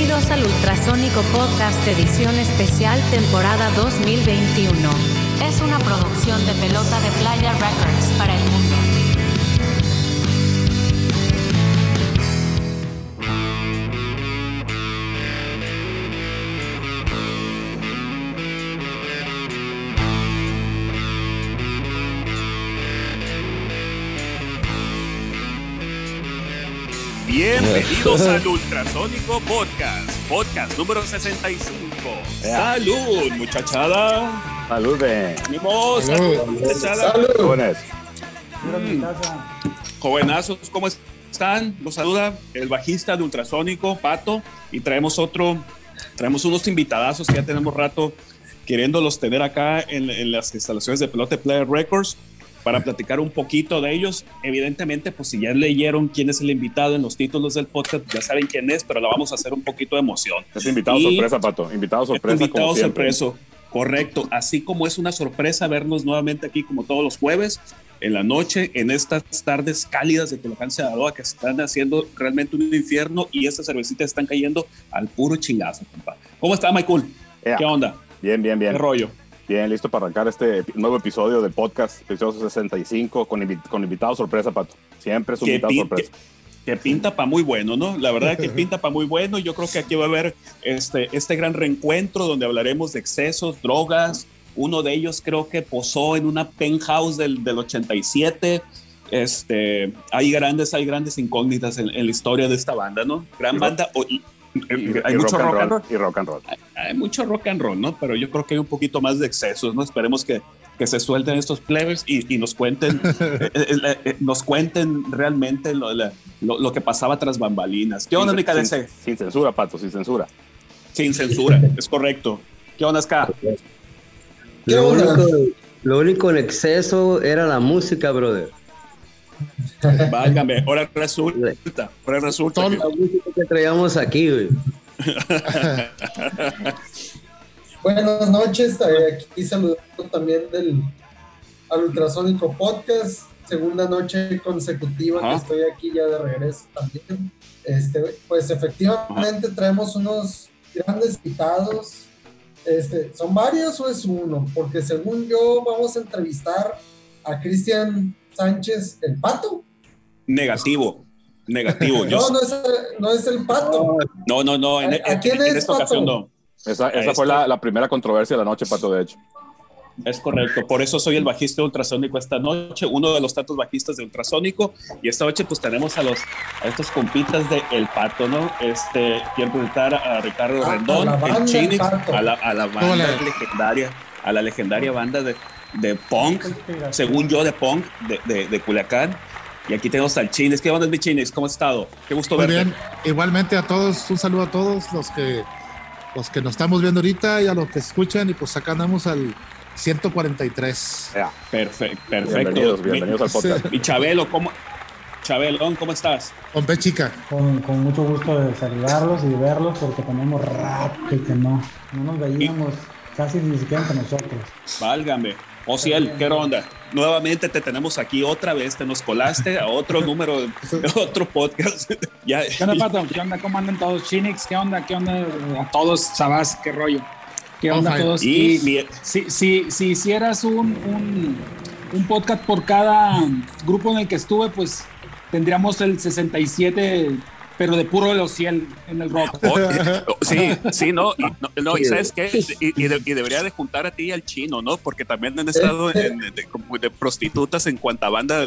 Bienvenidos al Ultrasónico Podcast Edición Especial Temporada 2021. Es una producción de Pelota de Playa Records para el mundo. Bienvenidos al Ultrasónico Podcast, podcast número 65. Salud, muchachada. Salud, de. Ánimos, salud, muchachada. Jóvenes. Jovenazos, ¿cómo están? Los saluda el bajista de Ultrasónico, Pato, y traemos otro, traemos unos invitadazos que ya tenemos rato queriéndolos tener acá en, en las instalaciones de Pelote Player Records para platicar un poquito de ellos. Evidentemente, pues si ya leyeron quién es el invitado en los títulos del podcast, ya saben quién es, pero la vamos a hacer un poquito de emoción. Es invitado Y- sorpresa, Pato. Invitado sorpresa. Invitado sorpreso, correcto. Así como es una sorpresa vernos nuevamente aquí como todos los jueves en la noche, en estas tardes cálidas de Telecán Sinaloa que están haciendo realmente un infierno y estas cervecitas están cayendo al puro chingazo, compa. ¿Cómo está, Michael? Ea. ¿Qué onda? Bien, bien, ¿Qué bien. rollo? Bien, listo para arrancar este nuevo episodio del podcast, episodio 65, con, invi- con invitado sorpresa, Pato. Siempre es un invitado sorpresa. que- que pinta para muy bueno, ¿no? La verdad que pinta para muy bueno. Yo creo que aquí va a haber este, este gran reencuentro donde hablaremos de excesos, drogas. Uno de ellos creo que posó en una penthouse del, del 87. Este, hay grandes, hay grandes incógnitas en, en la historia de esta banda, ¿no? Gran banda. o- y- Y, hay y mucho rock, and rock and roll, roll. Y rock and roll. Hay mucho rock and roll, ¿no? Pero yo creo que hay un poquito más de excesos, ¿no? Esperemos que, que se suelten estos plebes y, y nos cuenten, eh, eh, eh, nos cuenten realmente lo, la- lo- lo que pasaba tras bambalinas. ¿Qué onda, sin, Mica sin, sin censura, Pato, sin censura. Sin censura, es correcto. ¿Qué onda, Ska? Lo único, lo único en exceso era la música, brother. Válgame, ahora resulta, ahora resulta. que- La música que traíamos aquí, güey. Buenas noches, eh, aquí saludando también del al Ultrasónico Podcast, segunda noche consecutiva Ajá. que estoy aquí ya de regreso también. Este, pues efectivamente traemos unos grandes invitados. Este, ¿Son varios o es uno? Porque según yo vamos a entrevistar a Cristian Sánchez, el pato. negativo, negativo. Yo- No, no es, no es el pato. no, no, no, en, ¿A- a en- quién en es, esta ocasión Pato? no. Esa, esa fue la, la primera controversia de la noche, Pato, de hecho. Es correcto, por eso soy el bajista de ultrasónico esta noche, uno de los tantos bajistas de ultrasónico. Y esta noche, pues tenemos a los a estos compitas de El Pato, ¿no? Este, quiero presentar a Ricardo Ah, Rendón, a la banda el Pato. a la, a la banda Hola. legendaria, a la legendaria banda de, de punk, según yo, de punk de, de, de Culiacán. Y aquí tenemos al Chinix. ¿Qué onda, mi Chinix? ¿Cómo has estado? Qué gusto Muy verte. bien, igualmente a todos, un saludo a todos los que los que nos estamos viendo ahorita y a los que escuchan y pues acá andamos al 143. Ya, Perfecto, perfecto. bienvenidos, Mi- bienvenidos al podcast. Mi Chabelo, ¿cómo? Chabelón, ¿cómo estás? Con P chica. Con, con mucho gusto de saludarlos y de verlos porque tenemos rato que no, no nos veíamos casi ni siquiera entre nosotros. Válgame. Ociel, ¿qué onda? Nuevamente te tenemos aquí otra vez, te nos colaste a otro número, otro podcast. ya, ¿Qué onda, Pato? ¿Qué onda? ¿Cómo andan todos? Chinix, ¿qué onda? ¿Qué onda a todos? Sabás, ¿qué rollo? ¿Qué onda a todos? y Y mi- si, si, si hicieras un, un, un podcast por cada grupo en el que estuve, pues tendríamos el 67, pero de puro los 100 en el rock. oh, oh, sí, sí, no, y, sabes qué, y, y de- y debería de juntar a ti y al chino, ¿no? Porque también han estado en- de, prostitutas en cuanta banda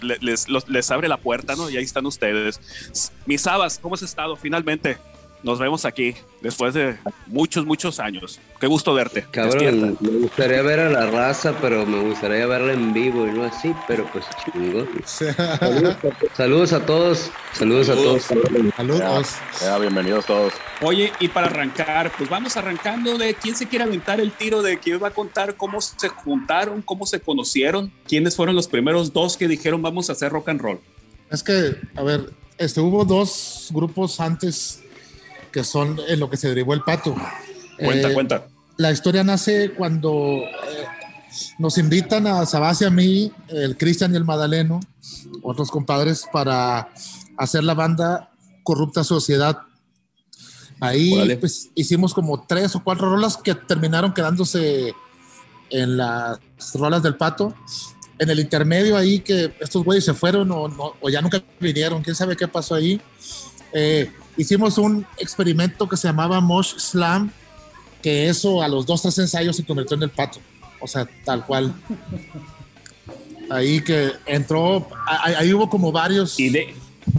le- les, les abre la puerta, ¿no? Y ahí están ustedes. Mis Sabas, ¿cómo has estado? Finalmente, nos vemos aquí después de muchos, muchos años. Qué gusto verte. Despierta. Cabrón, me gustaría ver a la raza, pero me gustaría verla en vivo y no así, pero pues chingón. Saludos, saludos a todos, saludos a todos. Saludos. Ya, bienvenidos todos. Oye, y para arrancar, pues vamos arrancando de quién se quiere aventar el tiro de quién va a contar cómo se juntaron, cómo se conocieron, quiénes fueron los primeros dos que dijeron vamos a hacer rock and roll. Es que, a ver, este, hubo dos grupos antes que son en lo que se derivó el pato. Cuenta, Eh, cuenta. La historia nace cuando eh, nos invitan a Sabás y a mí, el Cristian y el Madaleno, otros compadres, para hacer la banda Corrupta Sociedad. Ahí Órale. pues hicimos como tres o cuatro rolas que terminaron quedándose en las rolas del pato. En el intermedio ahí que estos güeyes se fueron o, no- o ya nunca vinieron, quién sabe qué pasó ahí. Eh, hicimos un experimento que se llamaba Mosh Slam, que eso a los dos, tres ensayos se convirtió en el pato. O sea, tal cual. Ahí que entró, ahí, ahí hubo como varios Y de,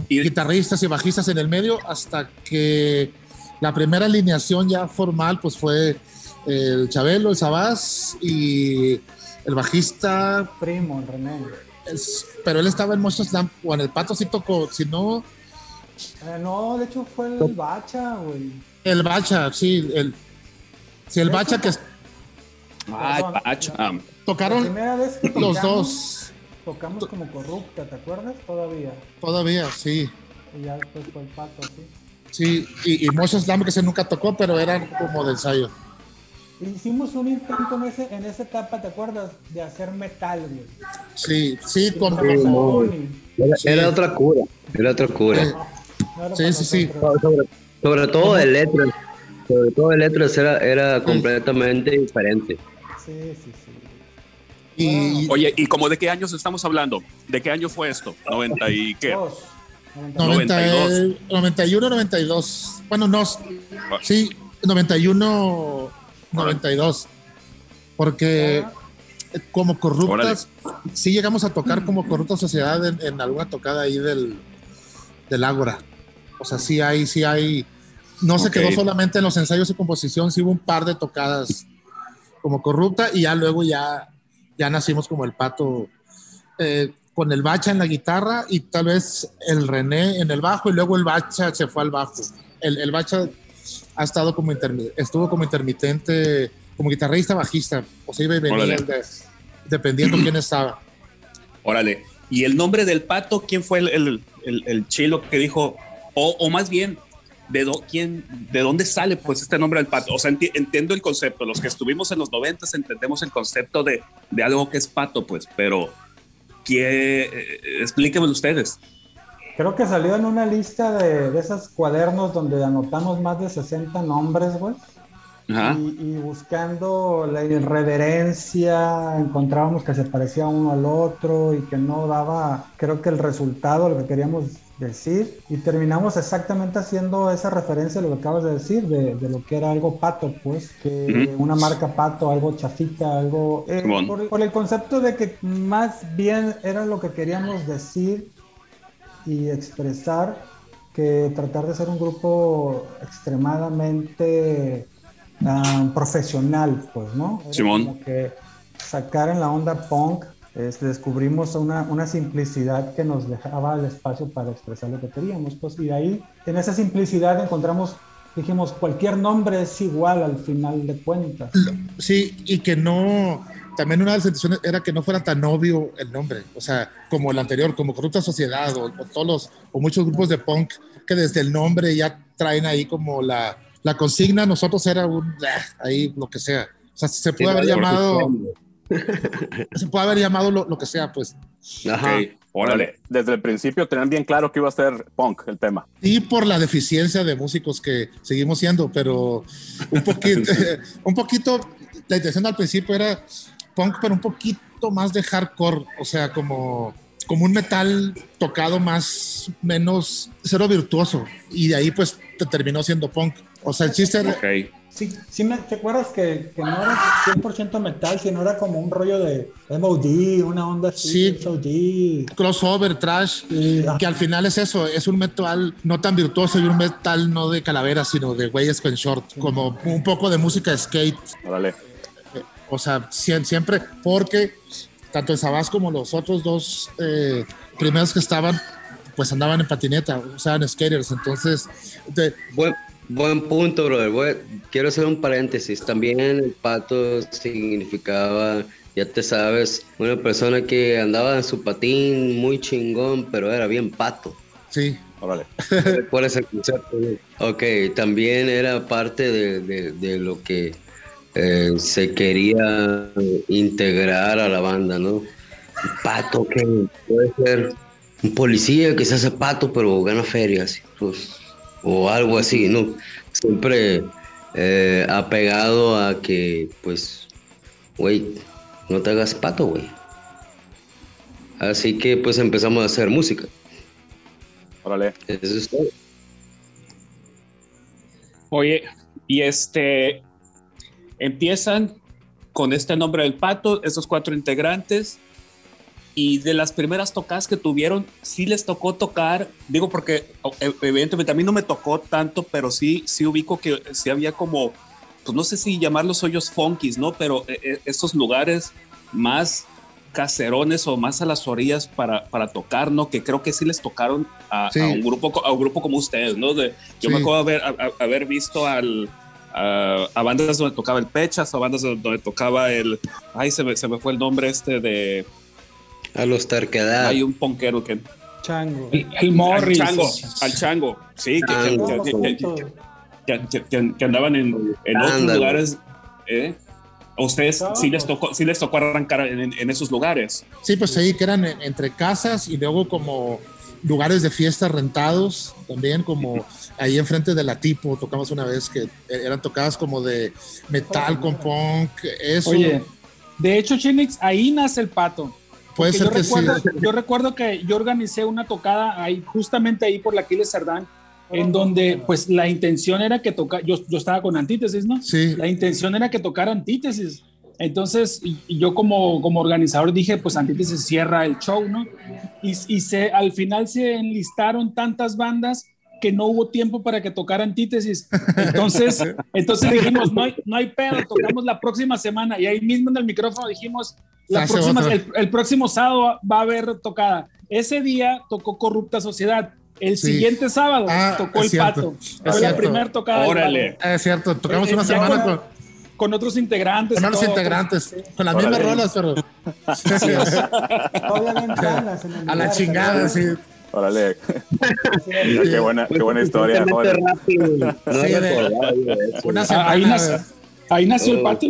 y de- guitarristas y bajistas en el medio hasta que la primera alineación ya formal pues fue el Chabelo, el Sabás y el bajista, Primo, René. es- pero él estaba en Monster Slam o en el Pato sí tocó, si no, Eh, no, de hecho fue el Bacha, güey. el Bacha, sí, el, sí, el De Bacha que Ay, Perdón. Ah, La tocaron primera vez que los dos Tocamos como corrupta, ¿te acuerdas? Todavía. todavía, sí. Y ya después fue el pato, sí. Sí, y, y Monster Slam que se nunca tocó, pero eran como de ensayo. Hicimos un intento en, ese, en esa etapa, ¿te acuerdas? De hacer metal, güey. Sí, sí, con. Era, Sí. era otra cura, era otra cura. No Sí, sí, sí. Sobre, sobre todo de letras, sobre todo de letras era, era completamente diferente. Sí, sí, sí. y, Oye, ¿y como de qué años estamos hablando? ¿De qué año fue esto? ¿90 y qué? Dos. 90, 92. 91, 92. Bueno, no, sí, 91, 92. Porque como corruptas, sí llegamos a tocar como corrupta sociedad en, en alguna tocada ahí del, del Ágora. O sea, sí hay, sí hay. No se quedó solamente en los ensayos de composición, sí hubo un par de tocadas como corrupta y ya luego ya, ya nacimos como el pato eh, con el bacha en la guitarra y tal vez el René en el bajo y luego el bacha se fue al bajo. El, el bacha ha estado como estuvo como intermitente, como guitarrista bajista, o sea, iba y venía de- dependiendo quién estaba. Órale. ¿Y el nombre del pato? ¿Quién fue el, el, el- el chilo que dijo? O, o más bien, ¿de, quién, ¿de dónde sale pues este nombre del pato? O sea, enti- entiendo el concepto. Los que estuvimos en los 90 entendemos el concepto de, de algo que es pato, pues, pero ¿qué, eh, explíquenmelo ustedes. Creo que salió en una lista de, de esos cuadernos donde anotamos más de 60 nombres, güey. Y, y buscando la irreverencia, encontrábamos que se parecía uno al otro y que no daba, creo que el resultado, lo que queríamos decir. Y terminamos exactamente haciendo esa referencia a lo que acabas de decir, de, de lo que era algo pato, pues, que una marca pato, algo chafita, algo... eh, por, por el concepto de que más bien era lo que queríamos decir y expresar que tratar de ser un grupo extremadamente ah, profesional, pues, ¿no? Era Simón. Como que sacar en la onda punk, este, descubrimos una, una simplicidad que nos dejaba el espacio para expresar lo que queríamos, pues, y ahí, en esa simplicidad encontramos, dijimos, cualquier nombre es igual al final de cuentas. Sí, y que no, también una de las intenciones era que no fuera tan obvio el nombre, o sea, como el anterior, como Corrupta Sociedad o, o todos los, o muchos grupos de punk que desde el nombre ya traen ahí como la, la consigna, nosotros era un, ah, ahí lo que sea, o sea, se puede haber llamado, se puede haber llamado lo, lo que sea, pues, Ajá. Ok, órale. Desde el principio tenían bien claro que iba a ser punk el tema. y por la deficiencia de músicos que seguimos siendo, pero un poquito, un poquito, la intención al principio era punk, pero un poquito más de hardcore, o sea, como, como un metal tocado más, menos, cero virtuoso, y de ahí pues te terminó siendo punk. O sea, el chiste era, Ok. Sí, sí me, ¿te acuerdas que, que no era 100% metal, sino era como un rollo de MOD, una onda así, Sí. Crossover, trash, y- que al final es eso, es un metal no tan virtuoso y un metal no de calavera, sino de güeyes con short, como un poco de música skate. Órale. O sea, sie- siempre, porque tanto el Sabás como los otros dos eh, primeros que estaban, pues andaban en patineta, usaban skaters. Entonces, de- Buen, buen punto, brother. Buen- quiero hacer un paréntesis. También el pato significaba, ya te sabes, una persona que andaba en su patín muy chingón, pero era bien pato. sí, Órale. ¿Cuál es el concepto? Ok, también era parte de, de- de lo que eh, se quería integrar a la banda, ¿no? Pato que puede ser un policía que se hace pato, pero gana ferias. Pues o algo así, ¿no? Siempre eh, apegado a que, pues, güey, no te hagas pato, güey. Así que pues empezamos a hacer música. Órale. Eso es todo. Oye, y este, empiezan con este nombre del pato, esos cuatro integrantes, y de las primeras tocadas que tuvieron, sí les tocó tocar, digo porque e- evidentemente a mí no me tocó tanto, pero sí, sí ubico que sí había como, pues no sé si llamarlos hoyos funkies, ¿no? Pero eh, eh, estos lugares más caserones o más a las orillas para, para tocar, ¿no? Que creo que sí les tocaron a, Sí. a un grupo a un grupo como ustedes, ¿no? De, yo me acuerdo haber, a- a- haber visto al, a, a bandas donde tocaba el Pechas, a bandas donde tocaba el, ay, se me, se me fue el nombre este de, A los terquedad. hay un ponquero que, Chango. El, el Morris. al chango, al chango, sí, que, que- Chango. que- que- que- Juntos. que- que- que- que andaban en, en otros lugares, ¿eh? ¿A ustedes sí les tocó, sí les tocó arrancar en, en esos lugares? Sí, pues ahí que eran en- entre casas y luego como lugares de fiesta rentados, también como ahí enfrente de la tipo, tocamos una vez que eran tocadas como de metal con punk, eso Oye, de hecho, Chinix, ahí nace el pato. Puede ser yo que recuerdo, sí. yo recuerdo que yo organicé una tocada ahí, justamente ahí por la Aquiles Cerdán, en donde pues la intención era que tocara, yo, yo estaba con antítesis, ¿no? Sí, La intención era que tocara antítesis. Entonces, yo como, como organizador dije, pues antítesis cierra el show, ¿no? Y, y se, al final se enlistaron tantas bandas que no hubo tiempo para que tocara antítesis. Entonces, entonces dijimos, no hay, no hay pedo, tocamos la próxima semana. Y ahí mismo en el micrófono dijimos, la próxima, el, el próximo sábado va a haber tocada. Ese día tocó Corrupta Sociedad. El Sí. siguiente sábado Ah, tocó el cierto, pato. es Fue la primera tocada. Órale. Pato. es cierto, tocamos Eh, una semana con- con, otros integrantes. con todo, integrantes, con las Órale. mismas rolas, pero en el a la chingada, sí. Órale. Sí, qué buena, qué buena historia, rápido. No Sí, de-. Una Ah, ahí, semana. nació, ahí nació el Oh. pato.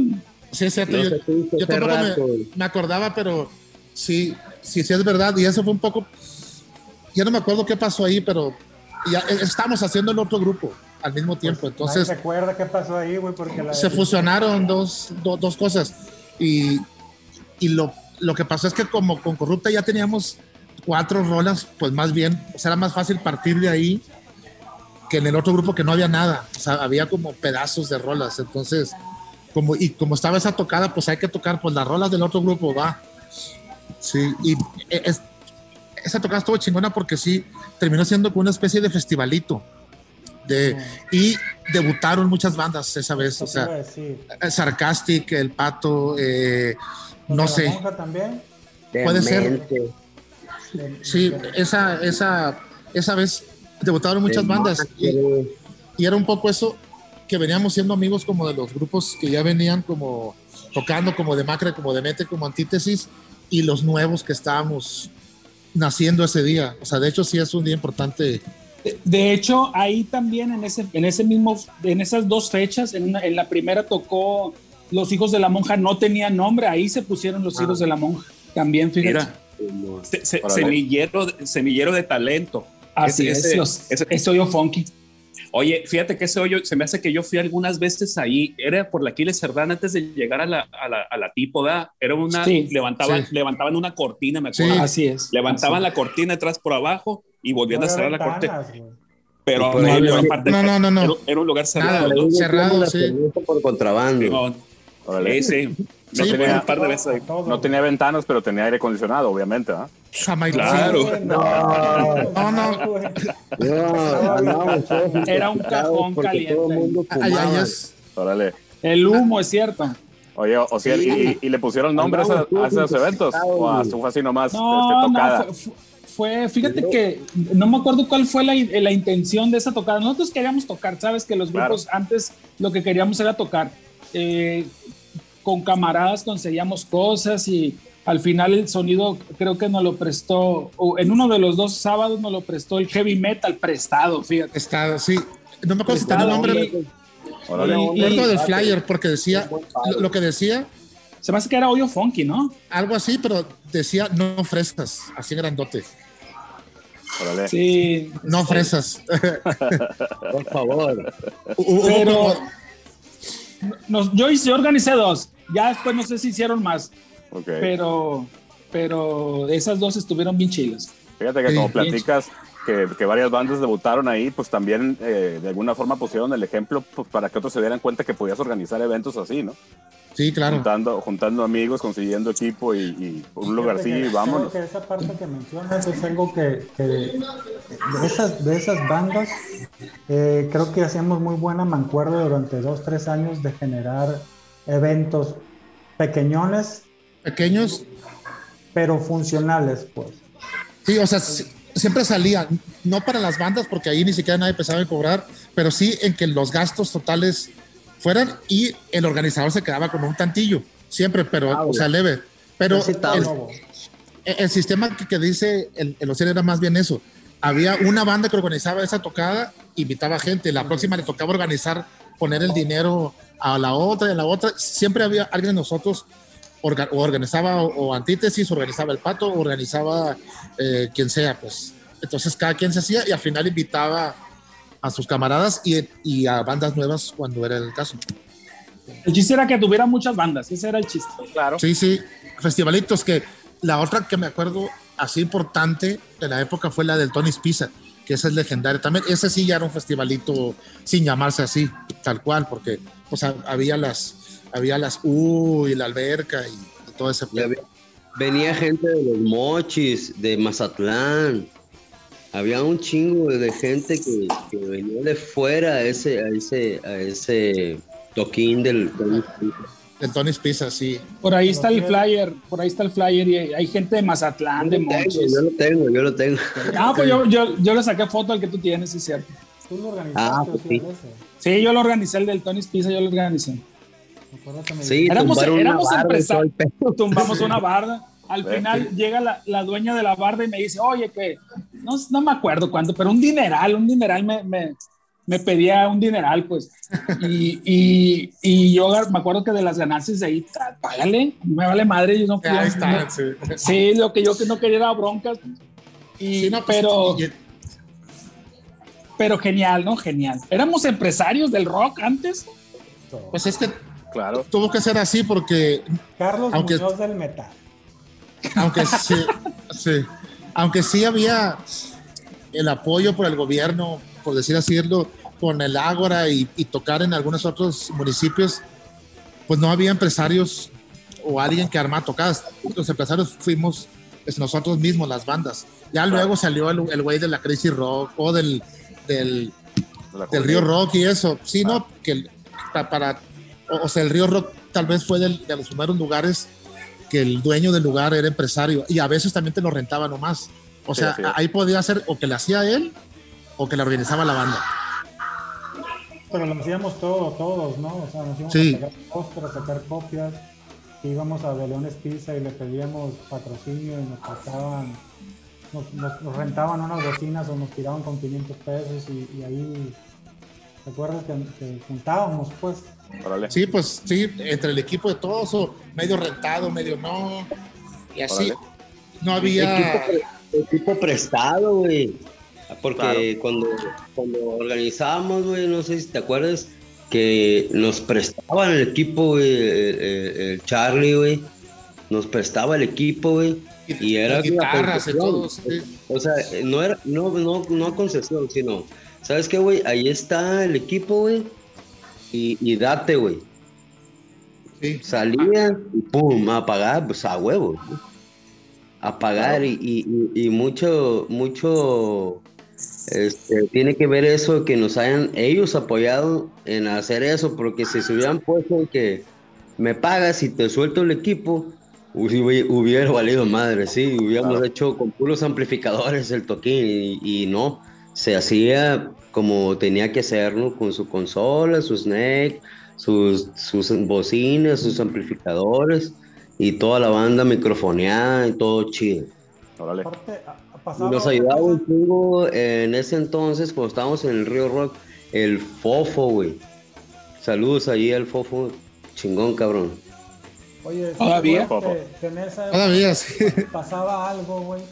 Sí, es cierto. No yo, yo tampoco rato. me, me acordaba, pero sí, sí, sí es verdad. Y eso fue un poco. Ya no me acuerdo qué pasó ahí, pero ya eh, estábamos haciendo el otro grupo al mismo tiempo. Nadie Entonces se acuerda qué pasó ahí, güey, porque la se fusionaron dos, do- dos cosas. Y, y lo, lo que pasó es que, como con Corrupta ya teníamos cuatro rolas, pues más bien, o sea, era más fácil partir de ahí que en el otro grupo que no había nada. O sea, había como pedazos de rolas. Entonces, como, y como estaba esa tocada, pues hay que tocar pues las rolas del otro grupo, va. Sí, y e- es- esa tocada estuvo chingona porque sí, terminó siendo como una especie de festivalito. De, y debutaron muchas bandas esa vez, o sea, eh, Sarcastic, El Pato, eh, no sé, monja también. puede ser. Demente. De- sí, esa, esa, esa vez debutaron muchas bandas y, y era un poco eso que veníamos siendo amigos como de los grupos que ya venían como tocando como de Macre, como de Mete, como Antítesis y los nuevos que estábamos naciendo ese día. O sea, de hecho sí es un día importante. De- De hecho, ahí también en ese, en ese mismo, en esas dos fechas, en, una- en la primera tocó Los Hijos de la Monja, no tenían nombre, ahí se pusieron Los Hijos de la Monja. También, fíjate. Mira, se- se- semillero, de- semillero de talento. Así ese- es, ese- los, ese- ese hoyo funky. Oye, fíjate que ese hoyo, se me hace que yo fui algunas veces ahí, era por la Aquiles Cerdán antes de llegar a la, a la, a la tipo, ¿verdad? Era una, Sí, levantaban, sí. levantaban una cortina, me Sí. acuerdo. Así es. Levantaban así la cortina detrás por abajo y volvían no a cerrar la cortina. Pero, pero ahí no- aparte, No, no, no, no. Era, era un lugar cerrado, Nada, ¿no? cerrado, sí. por contrabando. Sí, sí. No Sí, tenía un par de veces ahí. Todo. No tenía ventanas, pero tenía aire acondicionado, obviamente, ¿ah? Jamaica. Claro. No, no. güey. No, Era un cajón caliente. Todo el mundo Ay, ay, fumaba. es- Órale. El humo, es cierto. Oye, o sea, Sí. y, y le pusieron nombres a, a esos eventos? ¿O a- fue así nomás No, este, tocada? fue, fue- fue- fíjate que no me acuerdo cuál fue la, la intención de esa tocada. Nosotros queríamos tocar, sabes que los Claro. grupos antes lo que queríamos era tocar. Eh, con camaradas conseguíamos cosas y al final el sonido creo que nos lo prestó, o en uno de los dos sábados nos lo prestó el heavy metal prestado, fíjate. Está, sí. No me acuerdo si tenía un nombre. Acuerdo del flyer porque decía, lo, lo que decía, se me hace que era hoyo funky, ¿no? algo así, pero decía no frescas, así grandote. Órale. Sí. No fresas. Por favor. Pero nos- yo, hice, yo organicé dos. Ya después no sé si hicieron más, pero, pero esas dos estuvieron bien chilas. Fíjate que Sí. como platicas que, que varias bandas debutaron ahí, pues también eh, de alguna forma pusieron el ejemplo pues, para que otros se dieran cuenta que podías organizar eventos así, ¿no? Sí, claro. Juntando, juntando amigos, consiguiendo equipo y, y un lugar Fíjate así, que- vámonos. creo que esa parte que mencionas es algo que, que de, esas, de esas bandas eh, creo que hacíamos muy buena mancuerda durante dos, tres años de generar eventos pequeñones Pequeños. pero funcionales, pues. Sí, o sea, si- siempre salía, no para las bandas, porque ahí ni siquiera nadie pensaba en cobrar, pero sí en que los gastos totales fueran y el organizador se quedaba con un tantillo, siempre, pero, Ah, o sea, leve. Pero el, el sistema que, que dice el, el Ociel era más bien eso. Había una banda que organizaba esa tocada, invitaba gente, la próxima le tocaba organizar, poner el dinero a la otra y a la otra. Siempre había alguien de nosotros orga- o organizaba o, o antítesis, organizaba el pato, organizaba eh, quien sea, pues. Entonces cada quien se hacía y al final invitaba a sus camaradas y, y a bandas nuevas cuando era el caso. El chiste era que tuviera muchas bandas, ese era el chiste. Claro. Sí, sí, festivalitos que la otra que me acuerdo así importante de la época fue la del Tony's Pizza, que esa es legendaria también. Ese sí ya era un festivalito sin llamarse así, tal cual, porque pues ha- había las había las U y la alberca y, y todo ese Venía gente de los mochis, de Mazatlán. Había un chingo de gente que, que venía de fuera a ese, a ese, a ese toquín del. Del Tony's Pizza, sí. Por ahí está el flyer, por ahí está el flyer y hay gente de Mazatlán, de Yo lo tengo, Mochis. yo lo tengo, yo lo tengo. Ah, pues yo, yo, yo le saqué foto al que tú tienes, es cierto. Tú lo organizaste, Ah, pues sí. ese. Sí, yo lo organicé, el del Tony's Pizza, yo lo organicé. Sí. Éramos- éramos empresarios. Tumbamos una barda. Al final llega la, la dueña de la barda y me dice, oye, que no, no me acuerdo cuánto, pero un dineral, un dineral me, me, me pedía un dineral, pues. Y, y, y yo me acuerdo que de las ganancias de ahí, "Tra- págale, me vale madre, yo no Ahí yo- está, no- sí. Sí, lo que yo que no quería era broncas. Y, Sí, no, pues, pero, y- pero genial, ¿no? Genial. Éramos empresarios del rock antes. pues es que Claro. tuvo que ser así porque Carlos aunque- Muñoz del Metal. Aunque sí, sí, aunque sí había el apoyo por el gobierno, por decir asílo, con el Ágora y, y tocar en algunos otros municipios, pues no había empresarios o alguien que armara tocadas. Los empresarios fuimos pues, nosotros mismos, las bandas. Ya luego salió el güey de la Crazy Rock o del, del. Río Rock y eso. Sí, no, que el- pa- para, o, o sea, el Río Rock tal vez fue del- de los primeros lugares que el dueño del lugar era empresario y a veces también te lo rentaba nomás. O Sí, sea, es. ahí podía ser o que le hacía él o que le organizaba la banda. Pero lo hacíamos todo, todos, ¿no? O sea, nos íbamos Sí. a sacar póster, a sacar copias. Íbamos a Belones Pizza y le pedíamos patrocinio y nos pasaban, nos, nos- nos rentaban unas bocinas o nos tiraban con 500 pesos y, y ahí, ¿te acuerdas que, que juntábamos, pues? Órale. Sí, pues sí, entre el equipo de todos, o medio rentado, medio no, y así. Órale. No había. Equipo, equipo prestado, güey. Porque Claro. cuando, cuando organizábamos, güey, no sé si te acuerdas, que nos prestaban el equipo, güey, el, el- el Charlie, güey. Nos prestaba el equipo, güey. Y era una guitarras y todo. sí. O sea, no era, no, no, no concesión, sino, ¿sabes qué, güey? Ahí está el equipo, güey. Y, y date, güey. Sí. Salía y pum, a pagar, pues a huevo. ¿no? A pagar y, y- y- y mucho, mucho este, tiene que ver eso que nos hayan ellos apoyado en hacer eso, porque si se hubieran puesto que me pagas y te suelto el equipo, hubi- hubiera valido madre, sí, hubiéramos Claro. hecho con puros amplificadores el toquín y, y no, se hacía como tenía que hacerlo, con su consola, su snake, sus, sus bocinas, sus amplificadores y toda la banda microfoneada y todo chido. Órale. Nos ayudaba un chingo en ese entonces, cuando estábamos en el Río Rock, el Fofo, güey. Saludos ahí al Fofo, chingón, cabrón. Oye, ¿sí ¿Todavía? que en esa Todavía, sí. pasaba algo, güey.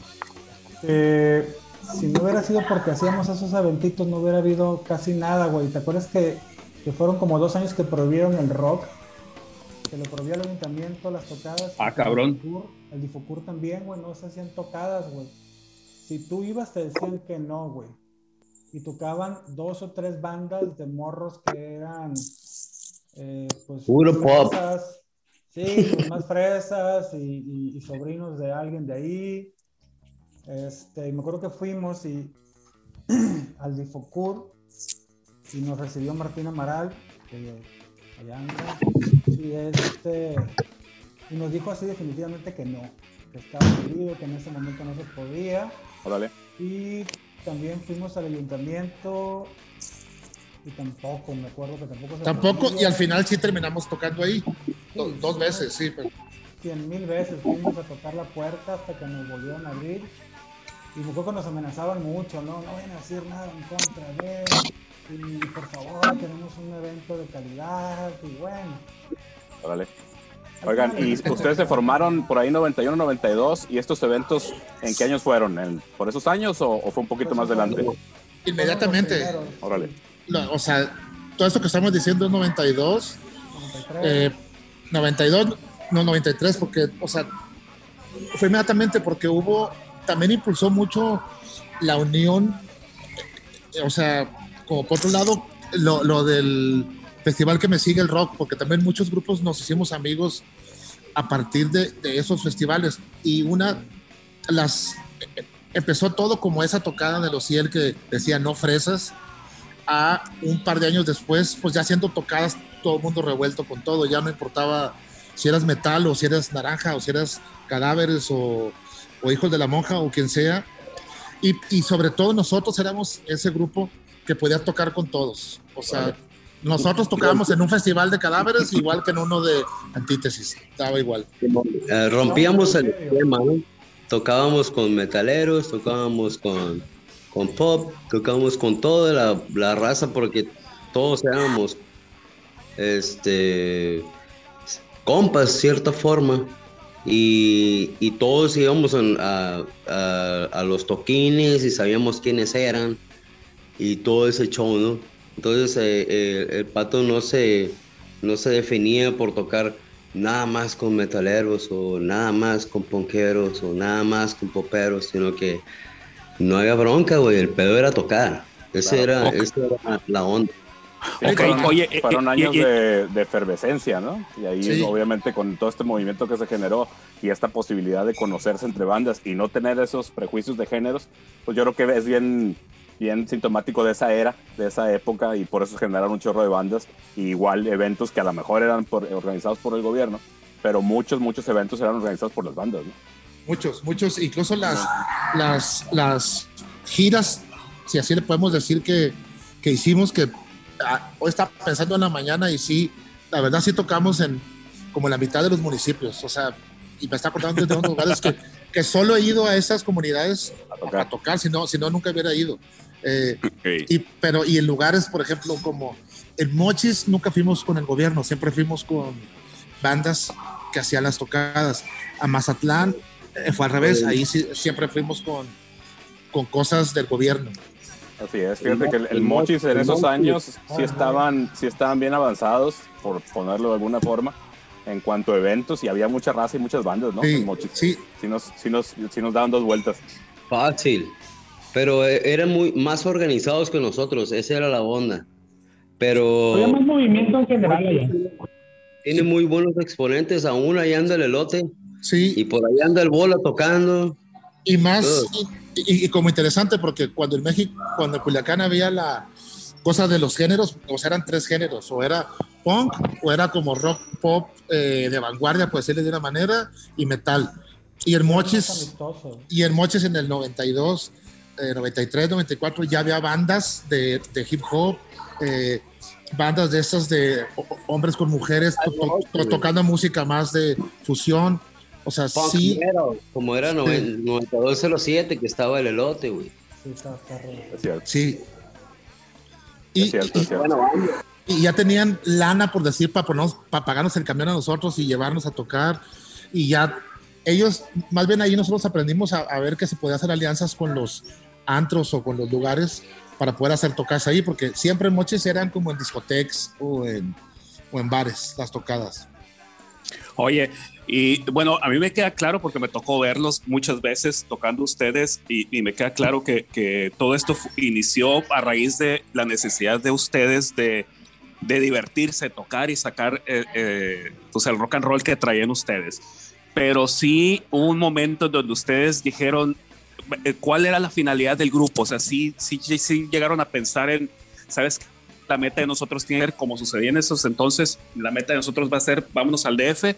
Si no hubiera sido porque hacíamos esos eventitos, no hubiera habido casi nada, güey. ¿Te acuerdas que, que fueron como dos años que prohibieron el rock? Que lo prohibió el ayuntamiento, las tocadas. Ah, cabrón. El Difocur, el Difocur también, güey, no se hacían tocadas, güey. Si tú ibas, te decían que no, güey. Y tocaban dos o tres bandas de morros que eran. eh, pues, Puro pop. fresas. Sí, pues, más fresas y, y- y sobrinos de alguien de ahí. Este, y me acuerdo que fuimos y al Difocur y nos recibió Martín Amaral, que allá anda, y este, y nos dijo así definitivamente que no, que estaba prohibido, que en ese momento no se podía. Órale. Y también fuimos al ayuntamiento y tampoco, me acuerdo que tampoco se Tampoco, y al final sí terminamos tocando ahí. Do- dos sí, veces, sí. pero- cien mil veces fuimos a tocar la puerta hasta que nos volvieron a abrir y me acuerdo que nos amenazaban mucho, ¿no? No vayan a decir nada en contra de él y por favor tenemos un evento de calidad y bueno. Órale. Oigan, y ustedes se formaron por ahí 91, 92, y estos eventos, ¿en qué años fueron? ¿En- ¿Por esos años o, o fue un poquito más adelante? Inmediatamente. Órale. No, o sea, todo esto que estamos diciendo es 92, 93. eh, 92, no 93, porque, o sea, fue inmediatamente porque hubo, también impulsó mucho la unión, o sea, como por otro lado, lo, del festival que me sigue el rock, porque también muchos grupos nos hicimos amigos a partir de, esos festivales. Y una, las, empezó todo como esa tocada de los Ciel que decía no fresas, a un par de años después, pues ya siendo tocadas todo el mundo revuelto con todo, ya no importaba si eras metal o si eras naranja o si eras cadáveres o, o hijos de la monja o quien sea. Y, y sobre todo nosotros éramos ese grupo que podía tocar con todos. O sea, Vale. nosotros tocábamos en un festival de cadáveres igual que en uno de antítesis, estaba igual. Eh, rompíamos el esquema, ¿no? Tocábamos con metaleros, tocábamos con, con pop, tocábamos con toda la, la raza porque todos éramos este compas, cierta forma. Y, y todos íbamos a, a- a los toquines y sabíamos quiénes eran y todo ese show, ¿no? Entonces eh, eh, el pato no se, no se definía por tocar nada más con metaleros o nada más con ponqueros o nada más con poperos, sino que no había bronca, güey, el pedo era tocar. Ese Claro. era, esa era la onda. Sí, Ok, fueron, oye, eh, fueron eh, años eh, de, de efervescencia, ¿no? Y ahí, Sí. obviamente, con todo este movimiento que se generó y esta posibilidad de conocerse entre bandas y no tener esos prejuicios de géneros, pues yo creo que es bien, bien sintomático de esa era, de esa época, y por eso generaron un chorro de bandas, y igual eventos que a lo mejor eran por- organizados por el gobierno, pero muchos, muchos eventos eran organizados por las bandas, ¿no? Muchos, muchos, incluso las, las, las giras, si así le podemos decir que, que hicimos, que hoy estaba pensando en la mañana y sí, la verdad sí tocamos en como la mitad de los municipios, o sea, y me está acordando de unos lugares que, que solo he ido a esas comunidades A a tocar. tocar, si no, si no nunca hubiera ido. Eh, ok. y, pero, y en lugares, por ejemplo, como en Mochis, nunca fuimos con el gobierno, siempre fuimos con bandas que hacían las tocadas. A Mazatlán eh, fue al revés, ahí sí, siempre fuimos con, con cosas del gobierno. Así es, fíjate que el, el el Mochis en el esos Mochis. años sí Ajá. estaban, sí estaban bien avanzados, por ponerlo de alguna forma, en cuanto a eventos, y había mucha raza y muchas bandas, ¿no? Sí, Mochis. sí, Sí nos, sí nos, sí nos daban dos vueltas. Fácil. Pero eh, eran muy más organizados que nosotros, esa era la onda. Pero Había más movimiento en general allá. tiene muy buenos exponentes, aún ahí anda el elote sí. y por ahí anda el bola tocando. Y más. Y, y- como interesante, porque cuando en México, cuando en Culiacán había la cosa de los géneros, o sea, eran tres géneros, o era punk, o era como rock pop eh, de vanguardia, por decirle de una manera, y metal. Y en Mochis, y en Mochis en el 92, eh, 93, 94 ya había bandas de, de hip hop, eh, bandas de esas de ho- hombres con mujeres to- to- to- tocando música más de fusión. O sea, Punk sí, metal, como era noven- 9207 que estaba el elote, güey. Sí, está perro. Es cierto, sí. es Y, cierto, y- es cierto. y ya tenían lana, por decir, para, ponernos- para pagarnos el camión a nosotros y llevarnos a tocar. Y ya ellos, más bien ahí nosotros aprendimos a, a ver que se podía hacer alianzas con los antros o con los lugares para poder hacer tocadas ahí, porque siempre moches eran como en discotecas o en, o en bares las tocadas. Oye, y bueno, a mí me queda claro porque me tocó verlos muchas veces tocando ustedes y, y me queda claro que, que, todo esto inició a raíz de la necesidad de ustedes de, de divertirse, tocar y sacar eh, eh, pues el rock and roll que traían ustedes. Pero sí hubo un momento donde ustedes dijeron eh, cuál era la finalidad del grupo. O sea, sí, sí, sí llegaron a pensar en, ¿sabes? La meta de nosotros tiene como sucedía en esos entonces. La meta de nosotros va a ser, vámonos al DF,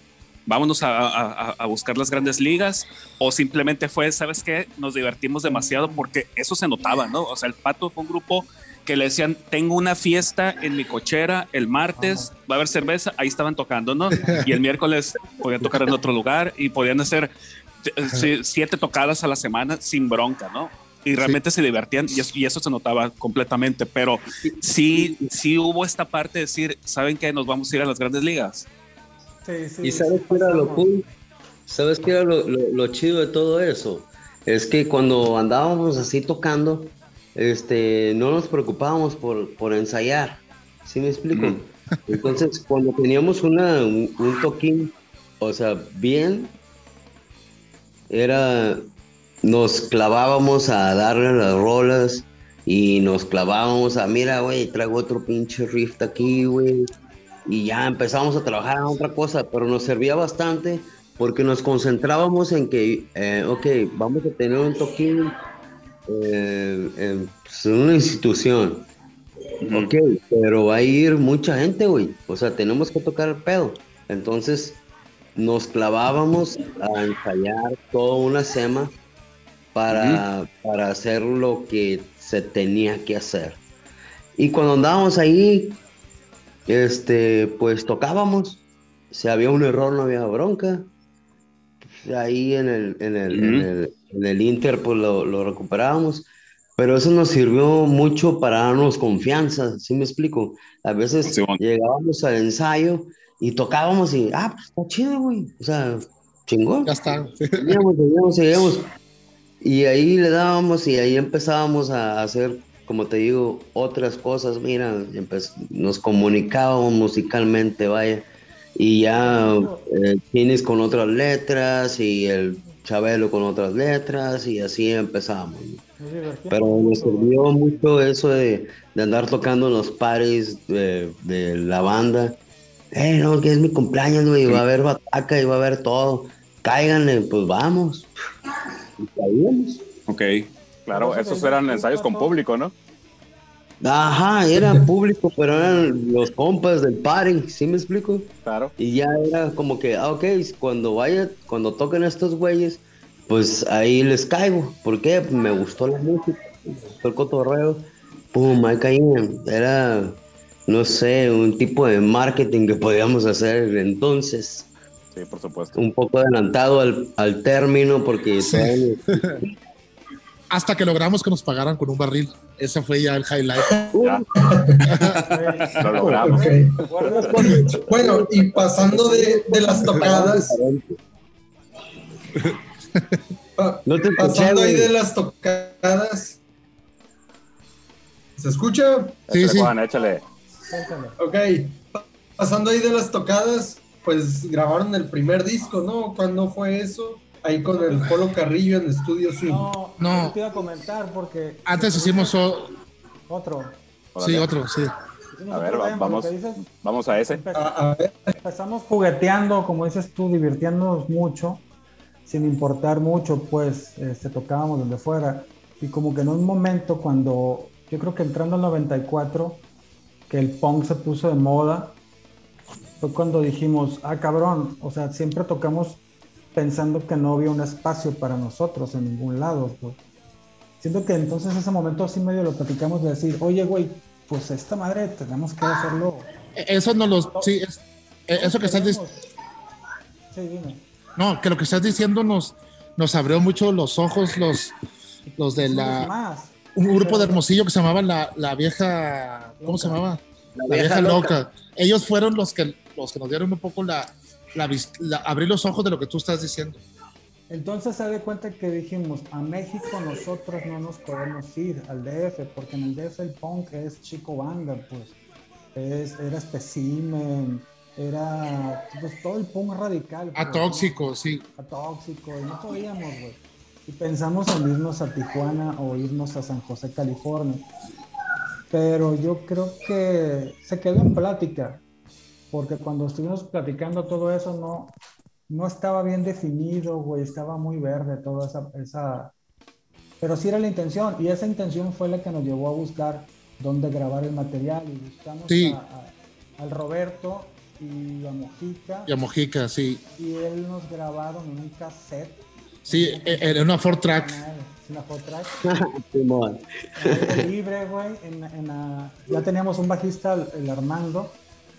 vámonos a, a, a, buscar las grandes ligas o simplemente fue, ¿sabes qué? Nos divertimos demasiado porque eso se notaba, ¿no? O sea, el Pato fue un grupo que le decían, tengo una fiesta en mi cochera el martes, va a haber cerveza, ahí estaban tocando, ¿no? Y el miércoles podían tocar en otro lugar y podían hacer siete tocadas a la semana sin bronca, ¿no? Y realmente sí. se divertían y eso, y eso, se notaba completamente, pero sí, sí hubo esta parte de decir, ¿saben qué? Nos vamos a ir a las grandes ligas. Sí, sí, ¿Y sabes qué era lo cool? ¿Sabes qué era lo, lo, lo, chido de todo eso? Es que cuando andábamos así tocando, este, no nos preocupábamos por, por ensayar. ¿Sí me explico? Mm. Entonces, cuando teníamos una, un, un toquín, o sea, bien, era, nos clavábamos a darle las rolas y nos clavábamos a, mira, güey, traigo otro pinche riff aquí, güey. Y ya empezamos a trabajar en otra cosa, pero nos servía bastante porque nos concentrábamos en que, eh, ok, vamos a tener un toquín eh, en, pues, una institución. Ok, pero va a ir mucha gente, güey. O sea, tenemos que tocar el pedo. Entonces, nos clavábamos a ensayar toda una sema para, uh-huh. para hacer lo que se tenía que hacer. Y cuando andábamos ahí, este, pues tocábamos. Si había un error, no había bronca. Ahí en el, en el, en el, en el Inter, pues lo, lo, recuperábamos. Pero eso nos sirvió mucho para darnos confianza, ¿sí me explico? A veces sí, bueno. llegábamos al ensayo y tocábamos y, ah, pues está chido, güey. O sea, chingón. Ya está. Seguíamos, seguíamos, seguíamos. Y ahí le dábamos y ahí empezábamos a hacer, como te digo, otras cosas. Mira, nos comunicábamos musicalmente, vaya. Y ya eh, tienes con otras letras y el Chabelo con otras letras y así empezamos. Pero nos sirvió mucho eso de, andar tocando en los pares de, la banda. Eh, no, que es mi cumpleaños, güey, va a haber bataca y va a haber todo. Cáiganle, pues vamos. Y. Ok, claro, esos eran ensayos con público, ¿no? Ajá, eran público, pero eran los compas del party, ¿sí me explico? Claro. Y ya era como que, ah, ok, cuando vaya, cuando toquen estos güeyes, pues ahí les caigo. ¿Por qué? Me gustó la música, me gustó el cotorreo. Pum, ahí caían. Era, no sé, un tipo de marketing que podíamos hacer entonces. Sí, por supuesto. Un poco adelantado al, al término porque... Sí. hasta que logramos que nos pagaran con un barril. Ese fue ya el highlight. Ya. Lo logramos. Okay. Bueno, y pasando de, de las tocadas. No te pasando ahí de las tocadas. ¿Se escucha? Sí, sí. Juan, échale. Ok. Pasando ahí de las tocadas, pues grabaron el primer disco, ¿no? ¿Cuándo fue eso? Ahí con el Polo Carrillo en Estudio Swing. No, no. te iba a comentar porque. Antes hicimos o... otro. Sí, otro, sí. A ver, vamos, dices, vamos a ese. A, a ver. Empezamos jugueteando, como dices tú, divirtiéndonos mucho, sin importar mucho, pues este, tocábamos donde fuera. Y como que en un momento, cuando yo creo que entrando al 94, que el punk se puso de moda, fue cuando dijimos, ah, cabrón, o sea, siempre tocamos pensando que no había un espacio para nosotros en ningún lado. Pues. Siento que entonces ese momento así medio lo platicamos de decir, oye, güey, pues esta madre tenemos que hacerlo. Eso no lo... Sí, es, eso que estás diciendo... Sí, dime. No, que lo que estás diciendo nos, nos abrió mucho los ojos los, los de la... Un grupo de Hermosillo que se llamaba la, la vieja... ¿Cómo se llamaba? La, la vieja, vieja loca. loca. Ellos fueron los que, los que nos dieron un poco la, la, la, abrir los ojos de lo que tú estás diciendo. Entonces se de cuenta que dijimos, a México nosotros no nos podemos ir al DF, porque en el DF el punk es chico banda, pues. Es, era especimen, era pues, todo el punk radical. pues, Atóxico, sí. Atóxico, y no podíamos, güey. Y pensamos en irnos a Tijuana o irnos a San José, California. Pero yo creo que se quedó en plática, porque cuando estuvimos platicando todo eso no, no estaba bien definido, güey, estaba muy verde toda esa, esa... Pero sí era la intención, y esa intención fue la que nos llevó a buscar dónde grabar el material, y buscamos Sí. a- a- al Roberto y a Mojica, Y a Mojica, sí. y él nos grabaron en un cassette. Sí, era una four track. Una four track. Libre, güey. En, en ya teníamos un bajista, el Armando,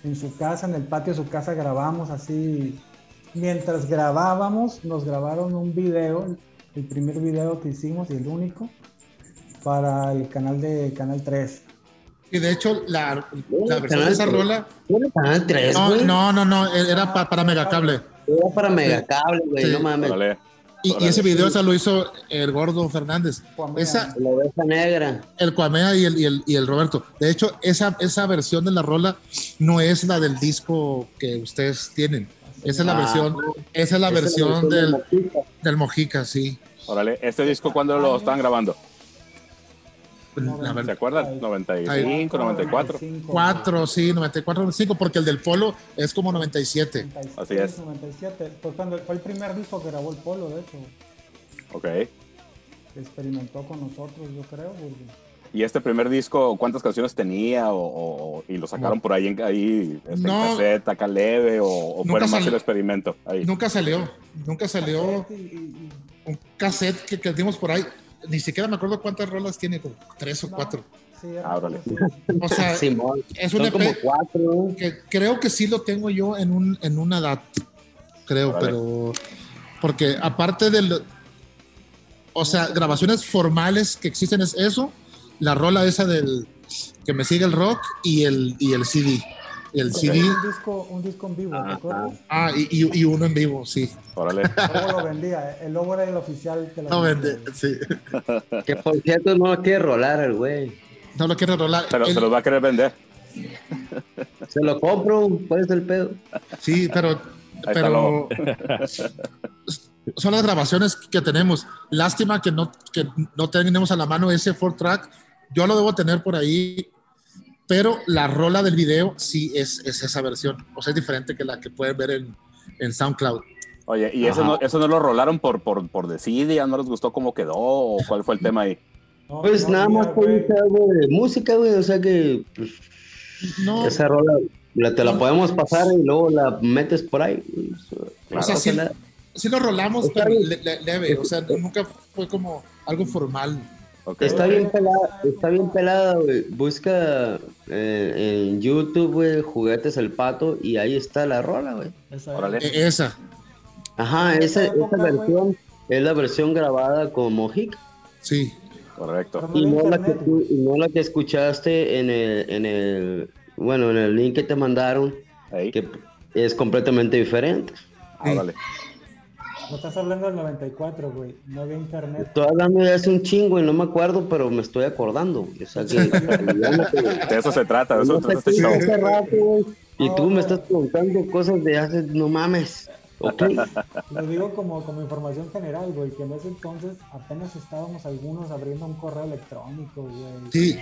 en su casa, en el patio de su casa grabamos así. Mientras grabábamos, nos grabaron un video, el, primer video que hicimos y el único, para el canal de Canal 3. Y de hecho, la, la versión Canal de esa tres. rola. ¿Era Canal 3, No, no, no, no, era pa- para Megacable. Era para Megacable, güey, Sí. no mames. Y, ese video ese lo hizo el gordo Fernández. Cuamea. Esa, La oveja negra. el Cuamea y el, y, el, y el Roberto. De hecho, esa, esa versión de la rola no es la del disco que ustedes tienen. Esa es la Ah. versión, esa es la Esa versión de del, Mojica. del Mojica, sí. Órale. ¿Este disco cuándo lo están grabando? La ¿Se verdad, acuerdan? 95, 94. 4, sí, 94, 95, porque el del Polo es como 97. Así es. 97. Fue, cuando, fue el primer disco que grabó el Polo, de hecho. Ok. Experimentó con nosotros, yo creo. porque- ¿Y este primer disco cuántas canciones tenía? O, o- y lo sacaron No. por ahí en ahí, este, en No. cassette, acá leve, o, o Nunca fue más salió. el experimento? Ahí. Nunca salió, nunca salió Y- y- y- un cassette que, que dimos por ahí. Ni siquiera me acuerdo cuántas rolas tiene, como tres o No. cuatro. sí, Ah. O sea, Simón. es un Son EP como cuatro, que creo que sí lo tengo yo en, un, en una edad, creo, pero porque aparte del, o sea, grabaciones formales que existen es eso, la rola esa del que me sigue el rock y el, y el CD. Y el CD, Un disco, un disco en vivo, ¿te acuerdas? ah, y, y- y uno en vivo, sí. Órale. Luego lo vendía, eh. el logo era el oficial que lo No vendía. vende, sí. Que por cierto no lo quiere rolar el güey. No lo quiere rolar. Se, lo- El- se los va a querer vender. Se lo compro, ¿cuál es el pedo? Sí, pero, pero son las grabaciones que tenemos. Lástima que no, que no tenemos a la mano ese four track. Yo lo debo tener por ahí, pero la rola del video sí es, es esa versión. O sea, es diferente que la que pueden ver en, en SoundCloud. Oye, ¿y eso no, eso no lo rolaron por, por, por desidia? ¿No les gustó cómo quedó? ¿O cuál fue el tema ahí? No, Pues no nada más fue algo de música, güey. O sea que pues, No, esa rola la, te la podemos pasar y luego la metes por ahí. o sea, sí, sí lo rolamos, pero bien. le- le- leve. O sea, nunca fue como algo formal. Está bien pelada, está bien pelada, güey. Busca eh, en YouTube, güey, juguetes el pato y ahí está la rola, güey. Esa era. Órale. E- Esa. Ajá, esa, esa época, versión es la versión grabada con Mojica. Sí. Correcto. Y no la que, internet, tú- y no la que escuchaste en el, en el, bueno, en el link que te mandaron, Ahí. que es completamente diferente. Ah, órale. No estás hablando del 94, güey. No había internet. Estoy hablando de hace un chingo y no me acuerdo, pero me estoy acordando. O sea que, De eso se trata, de eso no se te trata este show. rato, y tú me estás preguntando cosas de hace, no mames. Lo digo como, como información general, güey, que en ese entonces apenas estábamos algunos abriendo un correo electrónico, güey. Sí.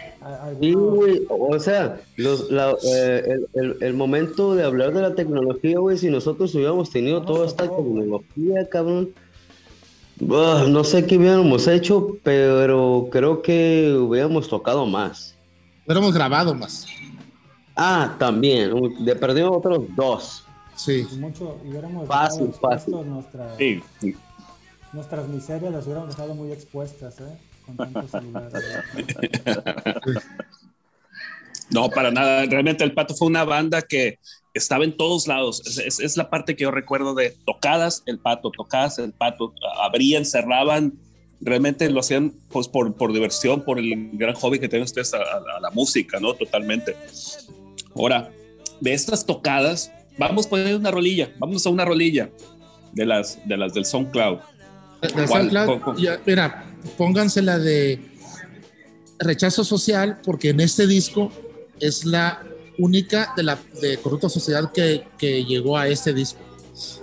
Sí, güey, o sea, los, la- eh, el, el- el momento de hablar de la tecnología, güey, si nosotros hubiéramos tenido No toda esta güey. tecnología, cabrón, ah, no sé qué hubiéramos hecho, pero creo que hubiéramos tocado más. Hubiéramos grabado más. Ah, también, de perdido otros dos. Sí. mucho, y hubiéramos Fácil, fácil. Sí, sí. nuestras miserias las hubiéramos dejado muy expuestas, ¿eh? Con tanto celular. güey. No, para nada. Realmente el Pato fue una banda que estaba en todos lados. Es, es- es la parte que yo recuerdo de tocadas el Pato, tocadas el Pato. Abrían, cerraban. Realmente lo hacían pues por, por diversión, por el gran hobby que tienen ustedes a, a- a la música, ¿no? Totalmente. Ahora, de estas tocadas, vamos a poner una rolilla. Vamos a una rolilla de las, de las del SoundCloud. De. SoundCloud, ¿Con- con- ya, mira, pónganse la de rechazo social, porque en este disco es la única de la de Corrupta Sociedad que, que llegó a este disco.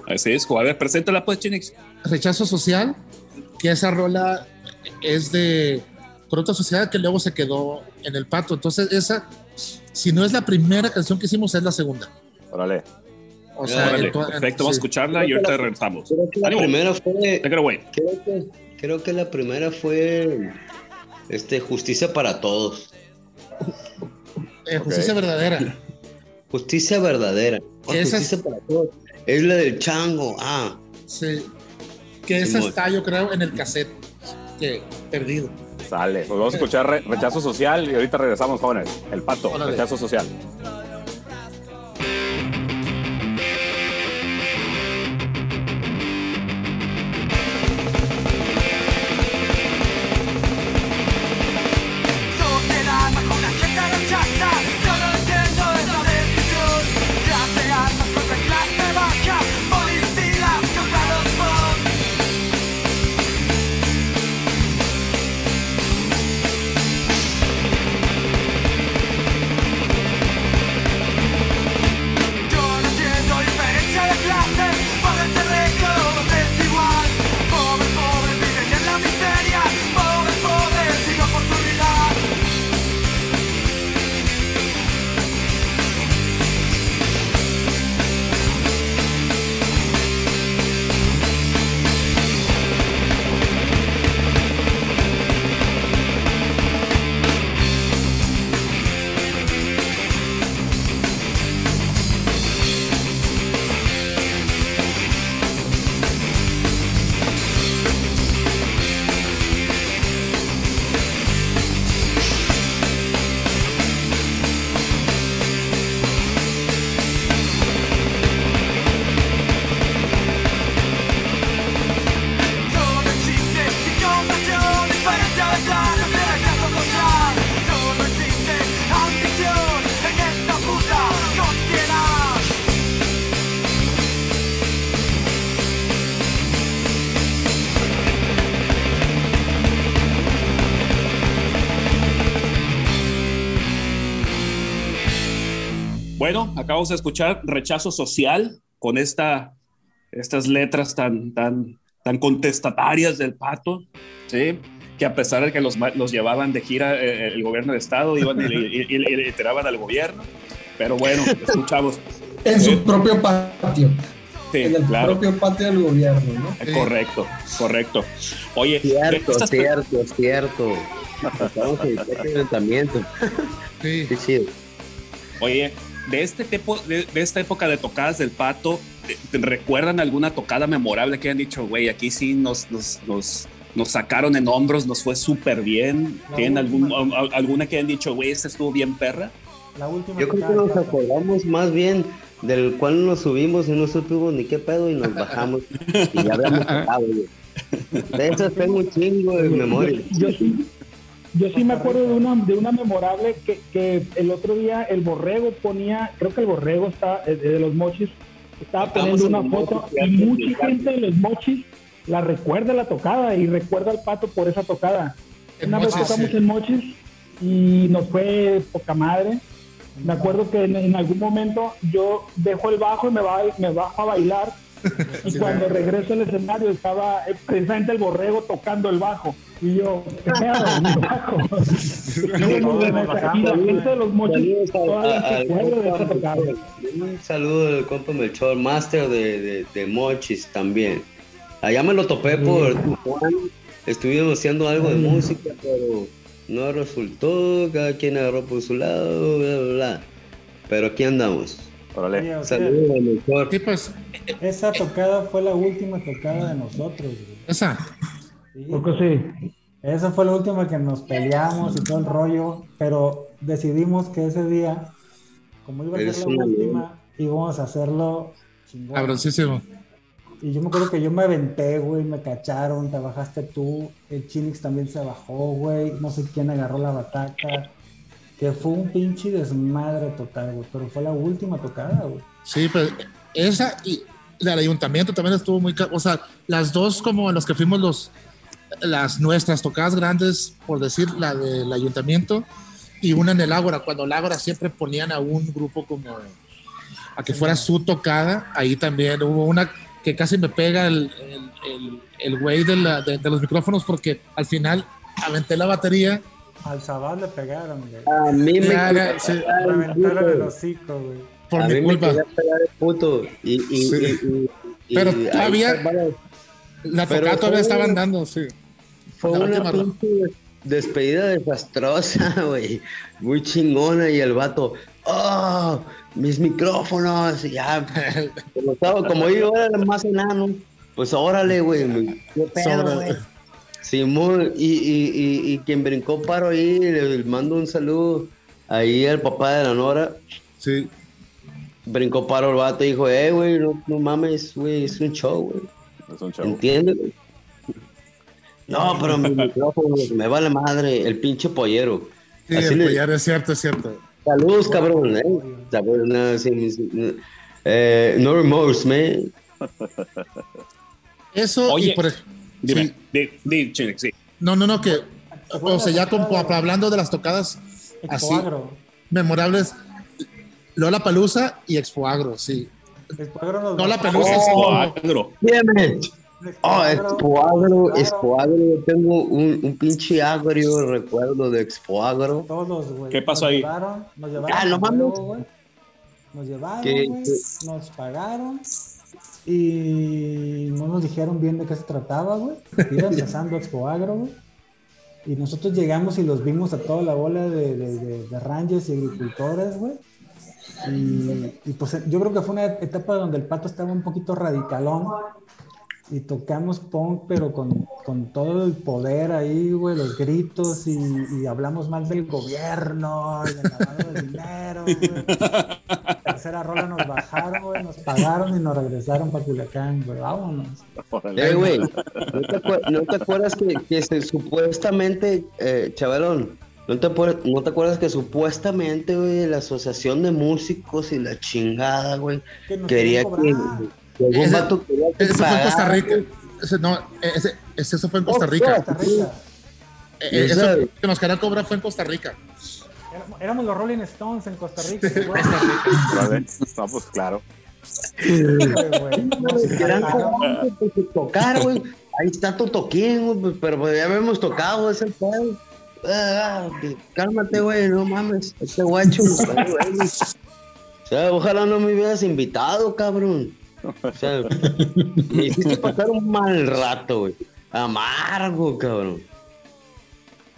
Ese disco. A ver, preséntala pues, Chinix. Rechazo social, que esa rola es de Corrupta Sociedad que luego se quedó en el pato. Entonces, esa, si no es la primera canción que hicimos, es la segunda. Órale. O sea, perfecto, vamos a escucharla y ahorita regresamos. Creo que la Ánimo. primera fue. Creo que, creo que la primera fue. Este, justicia para todos. Eh, justicia verdadera. Justicia verdadera. Esa es- justicia para todos. Es la del chango. Ah, Sí. Que esa Simón. está, yo creo, en el cassette. Que perdido. Sale. Pues vamos a escuchar re- rechazo social y ahorita regresamos, jóvenes. El pato, Órale. rechazo social. Acabamos de escuchar Rechazo Social con esta, estas letras tan, tan, tan contestatarias del pato, ¿sí? que a pesar de que los, los llevaban de gira eh, el gobierno de Estado, iban y, y- y- y le enteraban al gobierno. Pero bueno, escuchamos. En su Sí. propio patio. Sí, en el claro. propio patio del gobierno, ¿no? Eh, Correcto, correcto. Oye, cierto, estas- cierto, cierto. Estamos en el calentamiento. Sí. Chido. Oye, de este tipo, de, de esta época de tocadas del pato, ¿te- te ¿recuerdan alguna tocada memorable que hayan dicho, güey, aquí sí nos, nos, nos, nos sacaron en hombros, nos fue súper bien? La ¿Tienen algún, alguna que hayan dicho, güey, esta estuvo bien perra? La última Yo creo que nos acordamos más bien del cual nos subimos y no supimos ni qué pedo y nos bajamos y ya habíamos tocado. güey. De esas tengo un chingo de memoria. Yo sí, yo sí me acuerdo de una, de una memorable que, que el otro día el borrego ponía, creo que el borrego está eh, de los mochis, estaba Estamos poniendo en una foto y mucha gente de los mochis la recuerda la tocada y recuerda al pato por esa tocada. Una vez tocamos sí. en mochis y nos fue poca madre. Me acuerdo que en, en algún momento yo dejo el bajo y me, va, me bajo a bailar. Y Sí, cuando regreso al escenario estaba precisamente el borrego tocando el bajo. Y yo, ¿qué pedo? Mi bajo. Un saludo del compa Melchor, máster de, de, de Mochis también. Allá me lo topé por. Estuvimos haciendo algo de música, pero no resultó. Cada quien agarró por su lado, bla, bla, bla. Pero aquí andamos. Órale. Oye, o sea, Saludos al Melchor. Sí, pues, esa tocada fue la última tocada de nosotros. güey. esa. Sí. Porque sí. Esa fue la última que nos peleamos y todo el rollo, pero decidimos que ese día, como iba a ser la una última, íbamos a hacerlo chingón. Cabroncísimo. Y yo me acuerdo que yo me aventé, güey, me cacharon, te bajaste tú, el Chinix también se bajó, güey, no sé quién agarró la bataca, que fue un pinche desmadre total, güey, pero fue la última tocada, güey. Sí, pues esa y del ayuntamiento también estuvo muy, o sea, las dos como en los que fuimos los, las nuestras tocadas grandes, por decir, la del ayuntamiento y una en el Ágora, cuando el Ágora siempre ponían a un grupo como a que fuera su tocada, ahí también hubo una que casi me pega el, el, el- el güey de, la- de- de los micrófonos porque al final aventé la batería. Al Zabal le pegaron, güey. A mí me ya, sí, Reventaron el hocico, güey. por a mi mí me culpa. quería pegar el puto. Y, y, Sí. y- y- y- Pero todavía- está, vale. La Pero tocada todavía fue- estaban dando, sí. Fue La una despedida desastrosa, güey. Muy chingona. Y el vato, ¡oh! Mis micrófonos. Y ya. Como, estaba- como yo era el más enano, pues órale, güey. me- ¿Qué pedo, güey? Simón, y, y, y, y quien brincó paro ahí, le mando un saludo ahí al papá de la Nora. Sí. Brincó paro el vato y dijo, eh, güey, no, no mames, güey, es un show, güey. Es un show. ¿Entiendes? No, pero mi micrófono me vale madre, el pinche pollero. Sí, Así el le- es cierto, es cierto. Saludos, cabrón, ¿eh? Saludos, no, sí. Eh, no remorse, man. Eso, Oye, y por ej- Dime, sí. di, di, Chile, sí. No, no, no, que, o sea, ya como hablando de las tocadas así Expoagro. memorables, Lola Palusa y Expoagro, sí. Expoagro nos Lola es Oh, como, agro. Dígame. Oh, Expoagro, Expoagro, claro, Expoagro, yo tengo un, un pinche agrio recuerdo de Expoagro. Todos, güey. ¿Qué pasó Nos ahí? Llevaron, nos llevaron. Ah, no mames. Nos llevaron, ¿Qué? güey, nos pagaron y no nos dijeron bien de qué se trataba, güey. Iba empezando Expoagro, güey. Y nosotros llegamos y los vimos a toda la bola de, de, de, de rangers y agricultores, güey. Y, y pues yo creo que fue una etapa donde el pato estaba un poquito radicalón. Y tocamos punk, pero con, con todo el poder ahí, güey, los gritos y, y hablamos mal del gobierno y del lavado de dinero, güey. Tercera rola nos bajaron, güey, nos pagaron y nos regresaron para Culiacán, güey, vámonos. Eh, güey, ¿no te, acuer- no te acuerdas que, que se- supuestamente, eh, chavalón, ¿no te, no te acuerdas que supuestamente, güey, la asociación de músicos y la chingada, güey, Que quería que, que algún Ese- vato quería que ese fue en Costa pagara, Rica. Ese, no, ese, ese, eso fue en Costa Oh, Rica. Costa Rica. Eh, eh, Esa- Eso que nos querían cobrar fue en Costa Rica. Éramos, éramos los Rolling Stones en Costa Rica. Órale. No, pues claro. güey. Pues, tocar, güey. Ahí está tu toquín, güey, pues, pero pues, ya habíamos tocado ese pedo. Ah, que- cálmate, güey, no mames. Este guacho, güey, güey. O sea, ojalá no me hubieras invitado, cabrón. O sea, me hiciste pasar un mal rato, güey. Amargo, cabrón.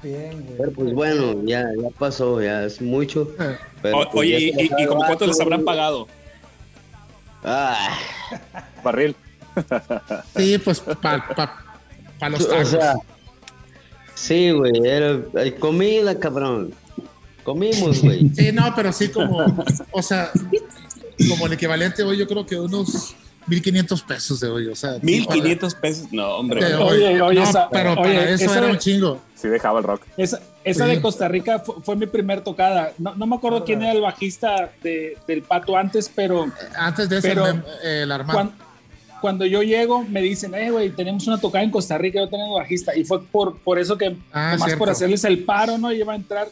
Bien, güey. Pero pues bueno, ya, ya pasó, ya es mucho. Pero, O- pues, oye, y, y, y como cuánto les habrán pagado? Ah, Barril. Sí, pues para los o tacos. sea, sí, güey, era hay comida, cabrón. Comimos, güey. Sí, no, pero sí como, o sea, como el equivalente hoy, yo creo que unos 1500 pesos de hoy, o sea. 1500 pesos. No, hombre. de Oye, hoy. oye, No, esa- pero oye, para eso esa era de- un chingo. Sí dejaba el rock. Esa, esa Sí. de Costa Rica fue, fue mi primer tocada. No, no me acuerdo quién era el bajista de- del Pato antes, pero Antes de eso, Pero- el, mem- el Armando. cuan- cuando, yo llego me dicen, eh, güey, tenemos una tocada en Costa Rica, yo tengo bajista. Y fue por, por eso que, Ah, cierto. por hacerles el paro, ¿no? Iba a entrar.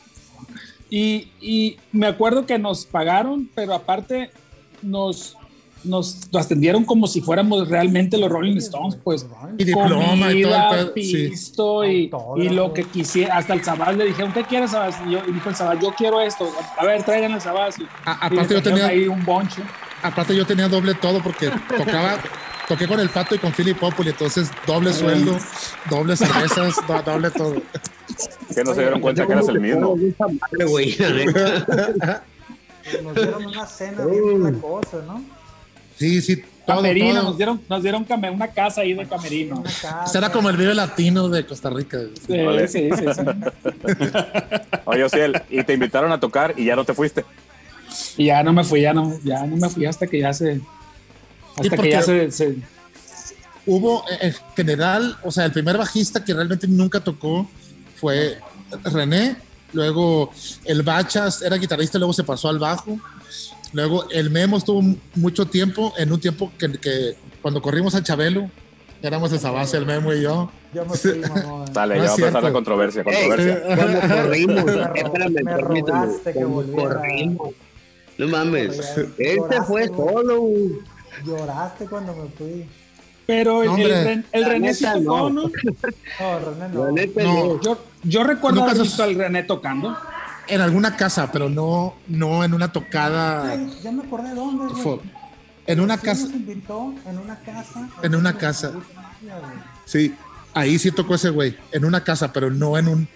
Y, y me acuerdo que nos pagaron, pero aparte nos, nos atendieron como si fuéramos realmente los Rolling Stones, pues. Y diploma y todo pedo, sí. pisto y, lo que quisiera. Hasta el Sabás le dijeron, ¿qué quieres, Sabás? Y, yo, y dijo el Sabás, yo quiero esto. A ver, traigan el Sabás. Y, A- aparte yo tenía- ahí un bonche. Aparte yo tenía doble todo porque tocaba, toqué con el pato y con Philip Populi, entonces doble sueldo, doble cervezas, do- doble todo. Que no se dieron cuenta que eras el mismo. Nos dieron una cena bien cosa, ¿no? Sí, sí, todo, Camerino, todo. nos dieron, nos dieron una casa ahí de camerino. Era como el vive latino de Costa Rica. Sí, Vale. sí, sí, sí. Oye, Ociel, y te invitaron a tocar y ya no te fuiste. Y ya no me fui, ya no, ya no me fui hasta que ya se. Hasta que ya se, se- Hubo eh, en general, o sea, el primer bajista que realmente nunca tocó fue René, luego el Bachas era guitarrista, luego se pasó al bajo Luego el Memo estuvo mucho tiempo, en un tiempo que, que cuando corrimos a Chabelo, éramos esa base, el Memo y yo. Yo me fui, mamón. Dale, No ya es va a empezar la controversia, controversia. Cuando corrimos, Me espérame, me rogaste que volviera. corrimos. No mames. Él se fue güey. solo. Lloraste cuando me fui. Pero el, No, el. Ren- el René sí tocó, no. ¿no? René no. No. no. Yo, yo recuerdo haber visto al René tocando. En alguna casa, pero no, no en una tocada. Ay, ya me acordé dónde, güey. En una Sí casa. nos invitó en una casa. En una casa. Sí, ahí sí tocó ese güey. En una casa, pero no en un.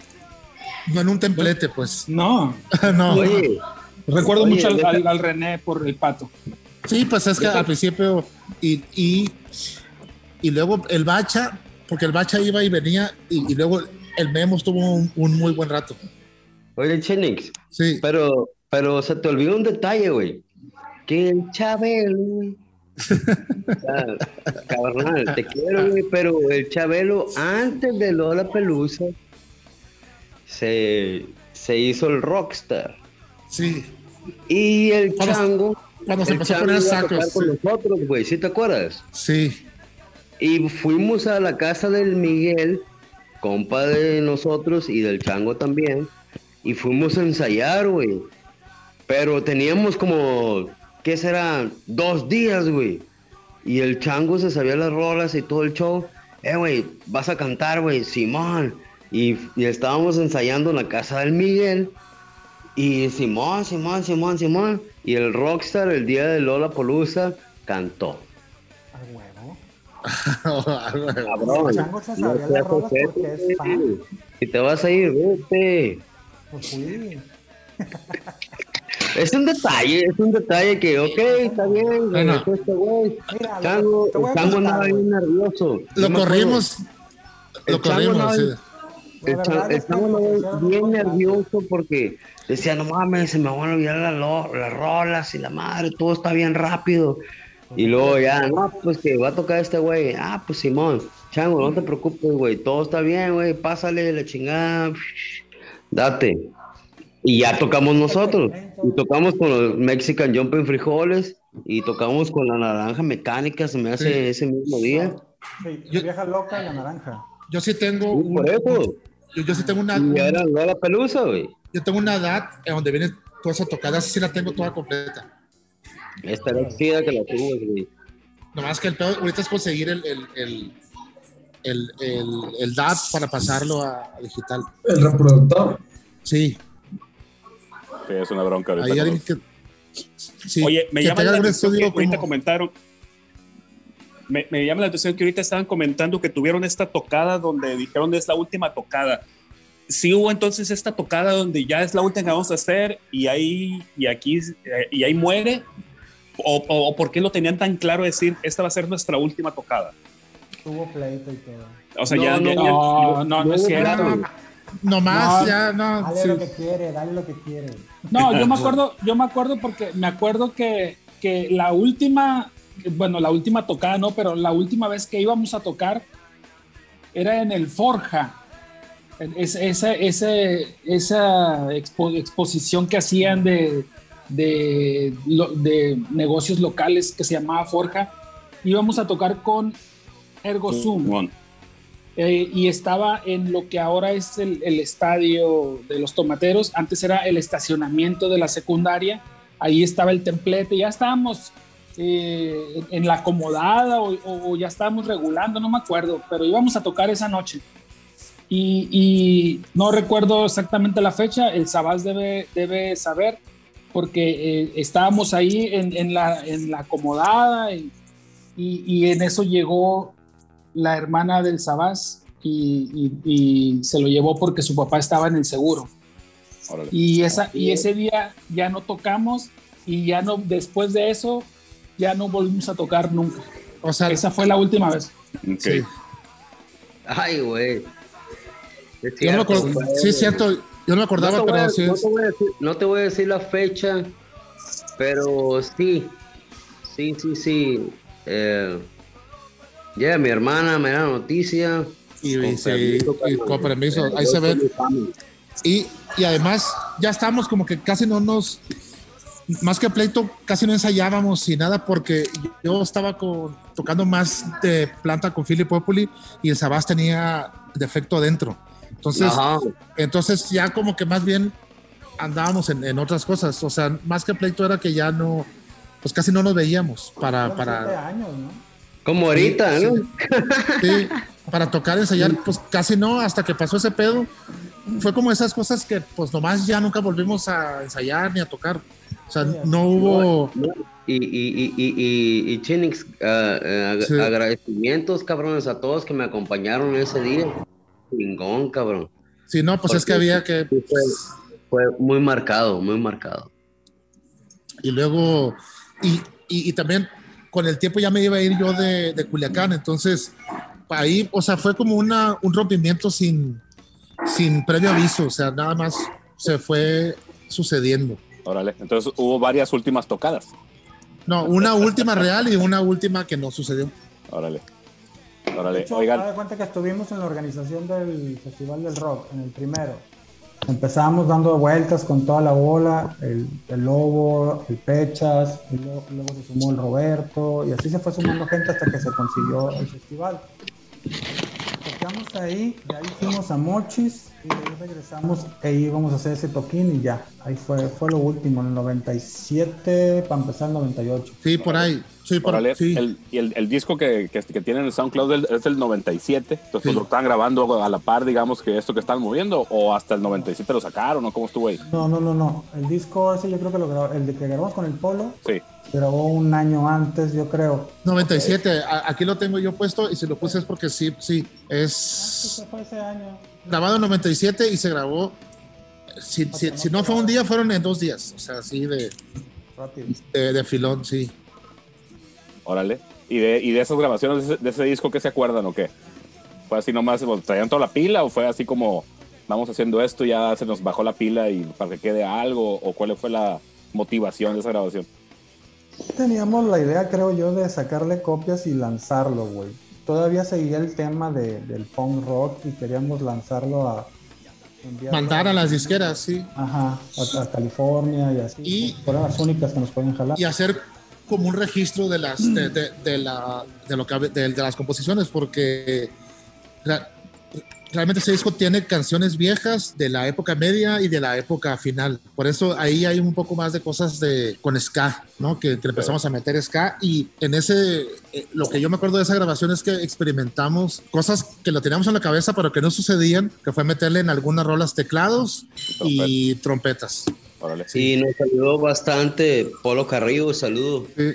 No en un templete, pues. No. no. Oye, Recuerdo Oye, mucho al, al- al René por el pato. Sí, pues es que al principio. Y, y, y luego el Bacha, porque el Bacha iba y venía, y, y luego el Memo estuvo un, un muy buen rato. Oye, Chenix, Sí, pero, pero se te olvidó un detalle, güey. Que el Chabelo, güey. Carnal, te quiero, güey, pero el Chabelo, antes de Lola Pelusa, se, se hizo el rockstar. sí. Y el Cuando- chango. cuando se el empezó a poner sacos, con sí. nosotros, güey, ¿sí te acuerdas? Sí. Y fuimos a la casa del Miguel, compa de nosotros y del chango también. Y fuimos a ensayar, güey. Pero teníamos como, ¿qué será? Dos días, güey. Y el chango se sabía las rolas y todo el show. Eh, güey, vas a cantar, güey, Simón. Y, y estábamos ensayando en la casa del Miguel. Y Simón, Simón, Simón, Simón. Y el rockstar el día de Lola Polusa cantó. A huevo. Cabrón. Chango se no sabía seas las rolas porque es fan. Si te vas a ir, vete. Pues. Es un detalle, es un detalle que, ok, está bien, Bueno. este güey. Chango, el chango andaba bien nervioso. Lo corrimos. Lo corrimos, sí. bien- La El verdad chango, el es que chango nos andaba hicieron bien nervioso porque decía, no mames, se me van a olvidar las, las rolas y la madre, todo está bien rápido. Y luego ya, no, pues que va a tocar este güey. Ah, pues Simón, chango, no te preocupes, güey, todo está bien, güey, pásale la chingada, date. Y ya tocamos nosotros. Y tocamos con los Mexican Jumping Frijoles y tocamos con la naranja mecánica, se me hace Sí. ese mismo día. Sí, Yo- vieja loca y la naranja. Yo sí tengo. Sí, un- por eso. yo, yo sí tengo una. Y era la pelusa, güey. Yo tengo una edad en donde viene toda esa tocada, esa sí la tengo toda completa. Esta era chida que la tuvo, güey. Nomás que el peor ahorita es conseguir el, el, el, el, el, el DAT para pasarlo a, a digital. El reproductor. Sí, Sí, es una bronca ahorita. ahí con alguien los- que. Sí, Oye, me que llama la atención que ahorita como- comentaron. Me, me llama la atención que ahorita estaban comentando que tuvieron esta tocada donde dijeron es la última tocada. Sí hubo entonces esta tocada donde ya es la última que vamos a hacer y ahí y aquí eh, y ahí muere o, o, o por qué lo tenían tan claro decir esta va a ser nuestra última tocada. Tuvo pleito y todo. O sea, No, ya, no, ya- ya- No, no, no es cierto. No, nomás, No. ya, no. Dale sí. lo que quiere, dale lo que quiere. No, yo me acuerdo, yo me acuerdo porque me acuerdo que, que la última, bueno, la última tocada no, pero la última vez que íbamos a tocar era en el Forja. Es- esa, ese- esa expo- exposición que hacían de, de, de negocios locales que se llamaba Forja. Íbamos a tocar con Ergo Zoom. Simón. Eh, y estaba en lo que ahora es el, el estadio de los tomateros. Antes era el estacionamiento de la secundaria. Ahí estaba el templete. Ya estábamos eh, en la acomodada o, o- o ya estábamos regulando, no me acuerdo, pero íbamos a tocar esa noche. Y, y no recuerdo exactamente la fecha. El Sabás debe, debe saber porque eh, estábamos ahí en, en la, en la acomodada y, y- y en eso llegó la hermana del Sabás y, y- y se lo llevó porque su papá estaba en el seguro. Órale. Y, esa, y ese día ya no tocamos y ya no, después de eso, ya no volvimos a tocar nunca. O sea, Esa fue la última vez. Ok. sí. Ay, güey. Es Yo no. Sí, es cierto. Yo no me acordaba, no te, voy a, pero sí no es. te voy a decir, no te voy a decir la fecha, pero sí, sí, sí, sí. Eh, ya mi hermana me da noticia. Y, con permiso, y con permiso, ahí se familia. Y, y además, ya estamos como que casi no nos. más que pleito, casi no ensayábamos y nada porque yo estaba con, tocando más de planta con Philip Populi y el Sabás tenía defecto adentro. Entonces, Ajá. entonces ya como que más bien andábamos en, en otras cosas. O sea, más que pleito era que ya no, pues casi no nos veíamos para, para, años, ¿no? Como ahorita, Sí, ¿no? sí, para tocar, ensayar, pues casi no, hasta que pasó ese pedo. Fue como esas cosas que pues nomás ya nunca volvimos a ensayar ni a tocar. O sea, no hubo... Y, y, y, y, y, Chinix, ah, ag- Sí. agradecimientos, cabrones, a todos que me acompañaron ese día. Chingón, cabrón. Sí, no, pues es que había que... Sí, fue, fue muy marcado, muy marcado. Y luego, y, y, y también con el tiempo ya me iba a ir yo de, de Culiacán, entonces ahí, o sea, fue como una, un rompimiento sin, sin previo aviso, o sea, nada más se fue sucediendo. Órale. Entonces hubo varias últimas tocadas. No, una última real y una última que no sucedió. Órale. De Órale. hecho, Oigan, de cuenta que estuvimos en la organización del Festival del Rock, en el primero. Empezamos dando vueltas con toda la bola, el, el Lobo, el Pechas, y luego, luego se sumó el Roberto, y así se fue sumando gente hasta que se consiguió el festival. Tocamos ahí, de ahí fuimos a Mochis, y ahí regresamos e íbamos a hacer ese toquín y ya. Ahí fue, fue lo último, en el 97, para empezar el 98. Sí, por ahí. Sí, por órale. sí. El, y el, el disco que, que, que tienen en SoundCloud es del 97. Entonces Sí. lo están grabando a la par, digamos, que esto que están moviendo. O hasta el 97 lo sacaron, ¿o cómo estuvo ahí? No, no, no, no. El disco ese yo creo que lo grabó, el de que grabamos con el Polo, Sí. se grabó un año antes, yo creo. 97, a- aquí lo tengo yo puesto y si lo puse es porque sí, sí, es Se fue ese año. grabado en 97 y se grabó, si, si, si no fue un día, fueron en dos días, o sea, así de, de, de filón, sí. Órale. ¿Y de, y de esas grabaciones de ese, de ese disco, qué se acuerdan o qué? ¿Fue así nomás, o traían toda la pila o fue así como vamos haciendo esto, ya se nos bajó la pila y para que quede algo? ¿O cuál fue la motivación de esa grabación? Teníamos la idea, creo yo, de sacarle copias y lanzarlo, güey. Todavía seguía el tema de- del punk rock y queríamos lanzarlo a... Mandar a las disqueras, sí. Ajá, a, a California y así. Y- fueron las únicas que nos podían jalar. y hacer como un registro de las de, de- de la de lo que de, las composiciones porque realmente ese disco tiene canciones viejas de la época media y de la época final. Por eso ahí hay un poco más de cosas de con ska no que, que empezamos a meter ska. Y en ese eh, lo que yo me acuerdo de esa grabación es que experimentamos cosas que lo teníamos en la cabeza pero que no sucedían que fue meterle en algunas rolas teclados y trompetas Órale. Y nos ayudó bastante Polo Carrillo, saludos. Sí.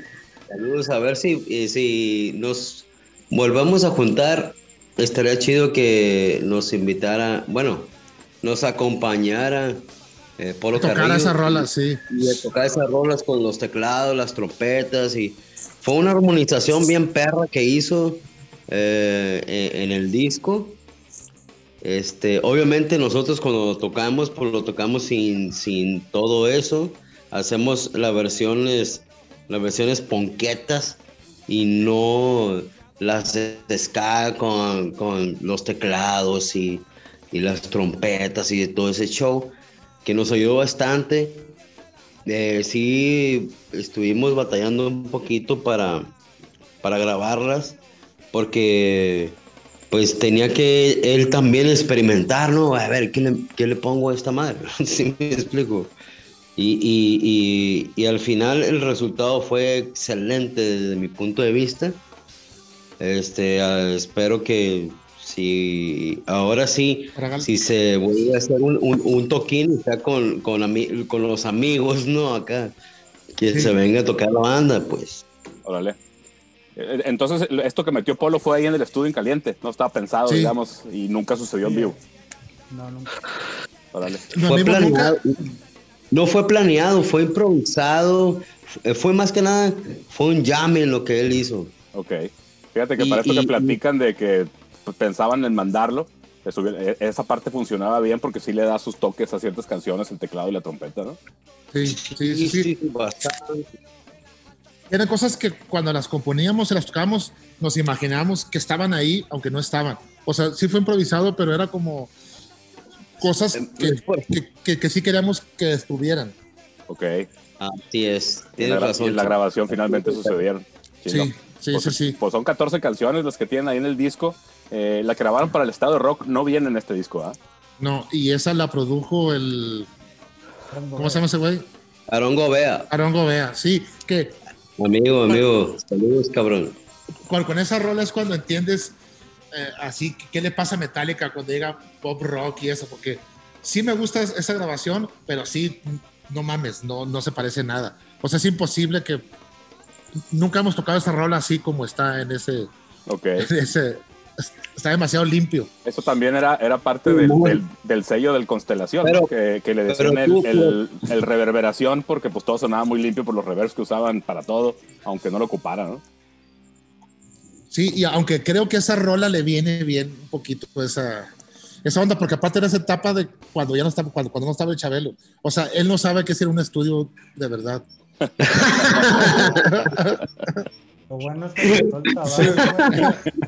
Saludos, a ver si, eh, si nos volvamos a juntar. Estaría chido que nos invitara, bueno, nos acompañara eh, Polo tocar Carrillo. esas rolas sí Y a tocar esas rolas con los teclados, las trompetas. y Fue una armonización bien perra que hizo eh, en el disco. Este, obviamente nosotros cuando tocamos, pues lo tocamos sin, todo eso. Hacemos las versiones, las versiones ponquetas y no las de con, los teclados y, las trompetas y todo ese show que nos ayudó bastante. Eh, sí, estuvimos batallando un poquito para grabarlas porque pues tenía que él también experimentar, ¿no? A ver, ¿qué le, qué le pongo a esta madre? ¿Sí me explico? Y, y, y, y al final el resultado fue excelente desde mi punto de vista. Este, espero que si ahora sí, Regal- si se vuelve a hacer un, un, un toquín, sea con, con, ami- con los amigos, ¿no? Acá, que Sí. se venga a tocar la banda, pues. Órale. Eh, Entonces, esto que metió Polo fue ahí en el estudio en caliente. No estaba pensado, Sí. digamos, y nunca sucedió en vivo. No, nunca. Órale. Lo fue planeado. No fue planeado, fue improvisado. Fue- más que nada, fue un en lo que él hizo. Ok. Fíjate que Y- para esto y- que platican de que pensaban en mandarlo, e- esa parte funcionaba bien porque sí le da sus toques a ciertas canciones, el teclado y la trompeta, ¿no? sí, sí, sí, sí. bastante. Eran cosas que cuando las componíamos y las tocábamos, nos imaginábamos que estaban ahí, aunque no estaban. O sea, sí fue improvisado, pero era como cosas que, que, que- que sí queríamos que estuvieran. Ok. Así es. Tienes la, razón. y la grabación finalmente sucedieron. Sí, ¿no? sí, Pues, sí, sí. Pues son 14 canciones las que tienen ahí en el disco. Eh, la que grabaron para el estado de rock no viene en este disco, ¿ah? No, y esa la produjo el. ¿Cómo se llama ese güey? Aarón Gobea. Aaron Gobea. Sí, que Amigo, amigo. Saludos, cabrón. con, con esa rola es cuando entiendes eh, así qué le pasa a Metallica cuando llega pop rock y eso, porque sí me gusta es- esa grabación, pero sí, no mames, no, no se parece nada. O sea, es imposible que nunca hemos tocado esa rola así como está en ese, Ok. en ese está demasiado limpio. Eso también era, era parte del, del- del sello del Constelación, Pero- ¿no? que, que le decían el, tú- el- el reverberación porque pues todo sonaba muy limpio por los reverbs que usaban para todo, aunque no lo ocupara, ¿no? Sí, y aunque creo que esa rola le viene bien un poquito esa, esa onda, porque aparte era esa etapa de cuando ya no estaba, cuando, cuando no estaba el Chabelo. O sea, él no sabe que es ir a un estudio de verdad. Lo bueno es que cantó el Sabat,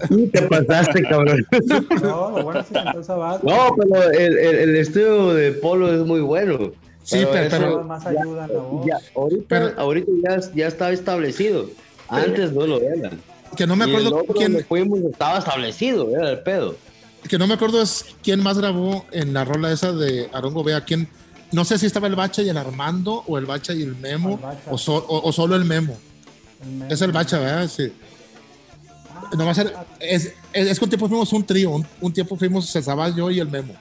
güey. Te pasaste, cabrón. No, lo bueno es que cantó el Sabat. No, pero el, el, el estudio de Polo es muy bueno. Sí, pero- eso pero- más ayuda en la voz. ya, ahorita, Pero- ahorita ya, ya estaba establecido. Antes no lo era. Que no me Y el acuerdo otro quién, donde fuimos estaba establecido, era el pedo. que no me acuerdo es quién más grabó en la rola esa de Aarón Gobea, quién, no sé si estaba el Bacha y el Armando, o el Bacha y el Memo, El Bacha. o, so- o- o solo el Memo. El. Es el Bacha, ¿verdad? Sí. Ah, No va a ser, es, es, es que un tiempo fuimos un trío, un, un tiempo fuimos Cesabal, yo y el Memo.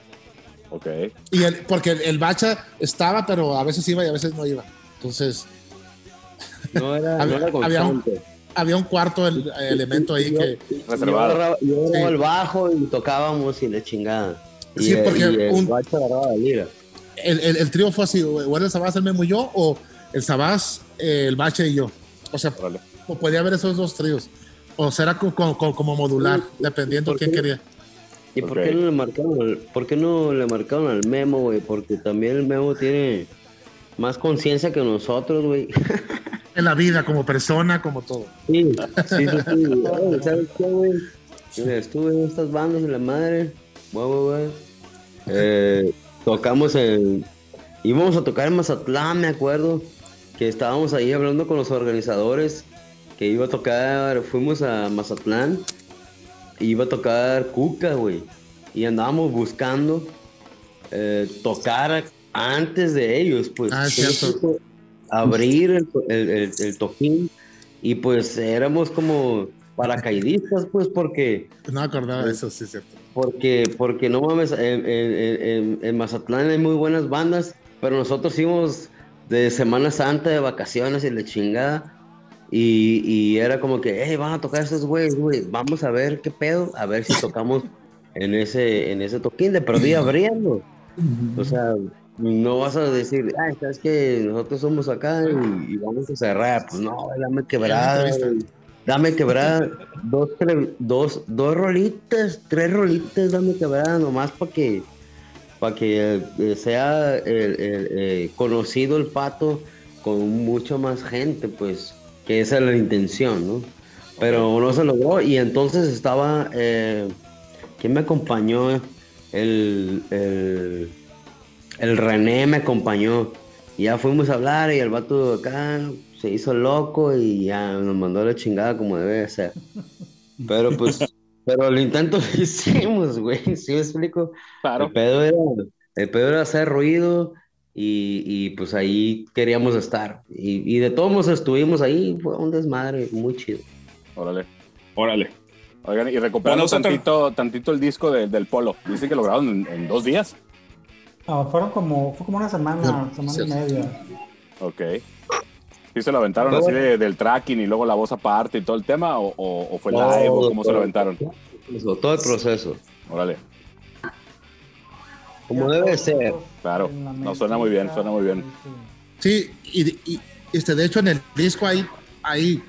Ok. Y el, porque el, el Bacha estaba, pero a veces iba y a veces no iba. Entonces, No era, Había- no era había un- había un cuarto el- elemento ahí Yo- que. Yo Reservado. yo agarraba Sí. el bajo y tocábamos y la chingada. Y, Sí, eh, porque y el un- bacho agarraba la lira. El, el, el trío fue así: o era el Sabás, el Memo y yo, o el Sabás, eh, el Bacha y yo. O sea, Órale. o podía haber esos dos tríos. O será co- co- co- como, modular, dependiendo ¿Por quién qué? quería. ¿Y por Ok. qué no le marcaron al, por qué no le marcaron al Memo, güey? Porque también el Memo tiene más conciencia que nosotros, güey. En la vida, como persona, como todo. Sí, sí, sí, sí. ¿Sabes qué, güey? Estuve en estas bandas de la madre, güey, güey, güey. Eh, tocamos en... Íbamos a tocar en Mazatlán, me acuerdo, que estábamos ahí hablando con los organizadores, que iba a tocar, fuimos a Mazatlán, iba a tocar Cuca, güey. Y andábamos buscando eh, tocar antes de ellos, pues. Ah, cierto. Abrir el, el, el- el toquín y pues éramos como paracaidistas, pues, porque, No me acordaba de eso, sí, cierto. porque, porque no mames, en, en- en- en Mazatlán hay muy buenas bandas, pero nosotros íbamos de Semana Santa de vacaciones y la chingada. Y, y era como que, hey, van a tocar estos güeyes, güey, vamos a ver qué pedo, a ver si tocamos en ese, en ese toquín de perdida abriendo. O sea, no vas a decir, ay, sabes que nosotros somos acá y, y vamos a cerrar. Pues no, dame quebrada. Dame quebrada dos, tre- dos, dos rolitas, tres rolitas, dame quebrada nomás para que, para que eh, sea el, eh, conocido el pato con mucha más gente, pues, que esa es la intención, ¿no? Pero no se logró y entonces estaba, eh, ¿quién me acompañó? El, el, el René me acompañó. Y ya fuimos a hablar y el vato acá se hizo loco y ya nos mandó la chingada como debe de ser. Pero pues, pero el intento lo hicimos, güey, ¿sí me explico? Claro. El pedo era, el pedo era hacer ruido y, y, pues ahí queríamos estar. Y, y de todos modos estuvimos ahí, fue un desmadre muy chido. Órale. Órale. Oigan, y recuperando Bueno, tantito, tantito el disco de- del Polo. Dice que lo grabaron en, en dos días. No, fueron como, fue como una semana, semana y media. Ok. ¿Sí se lo aventaron así de- del tracking y luego la voz aparte y todo el tema? ¿O, o- o fue live? ¿O cómo se lo aventaron? Todo el proceso, Órale. como debe ser. Claro. No, suena muy bien, suena muy bien. sí, Sí, y, y, este, de hecho en el disco hay, hay,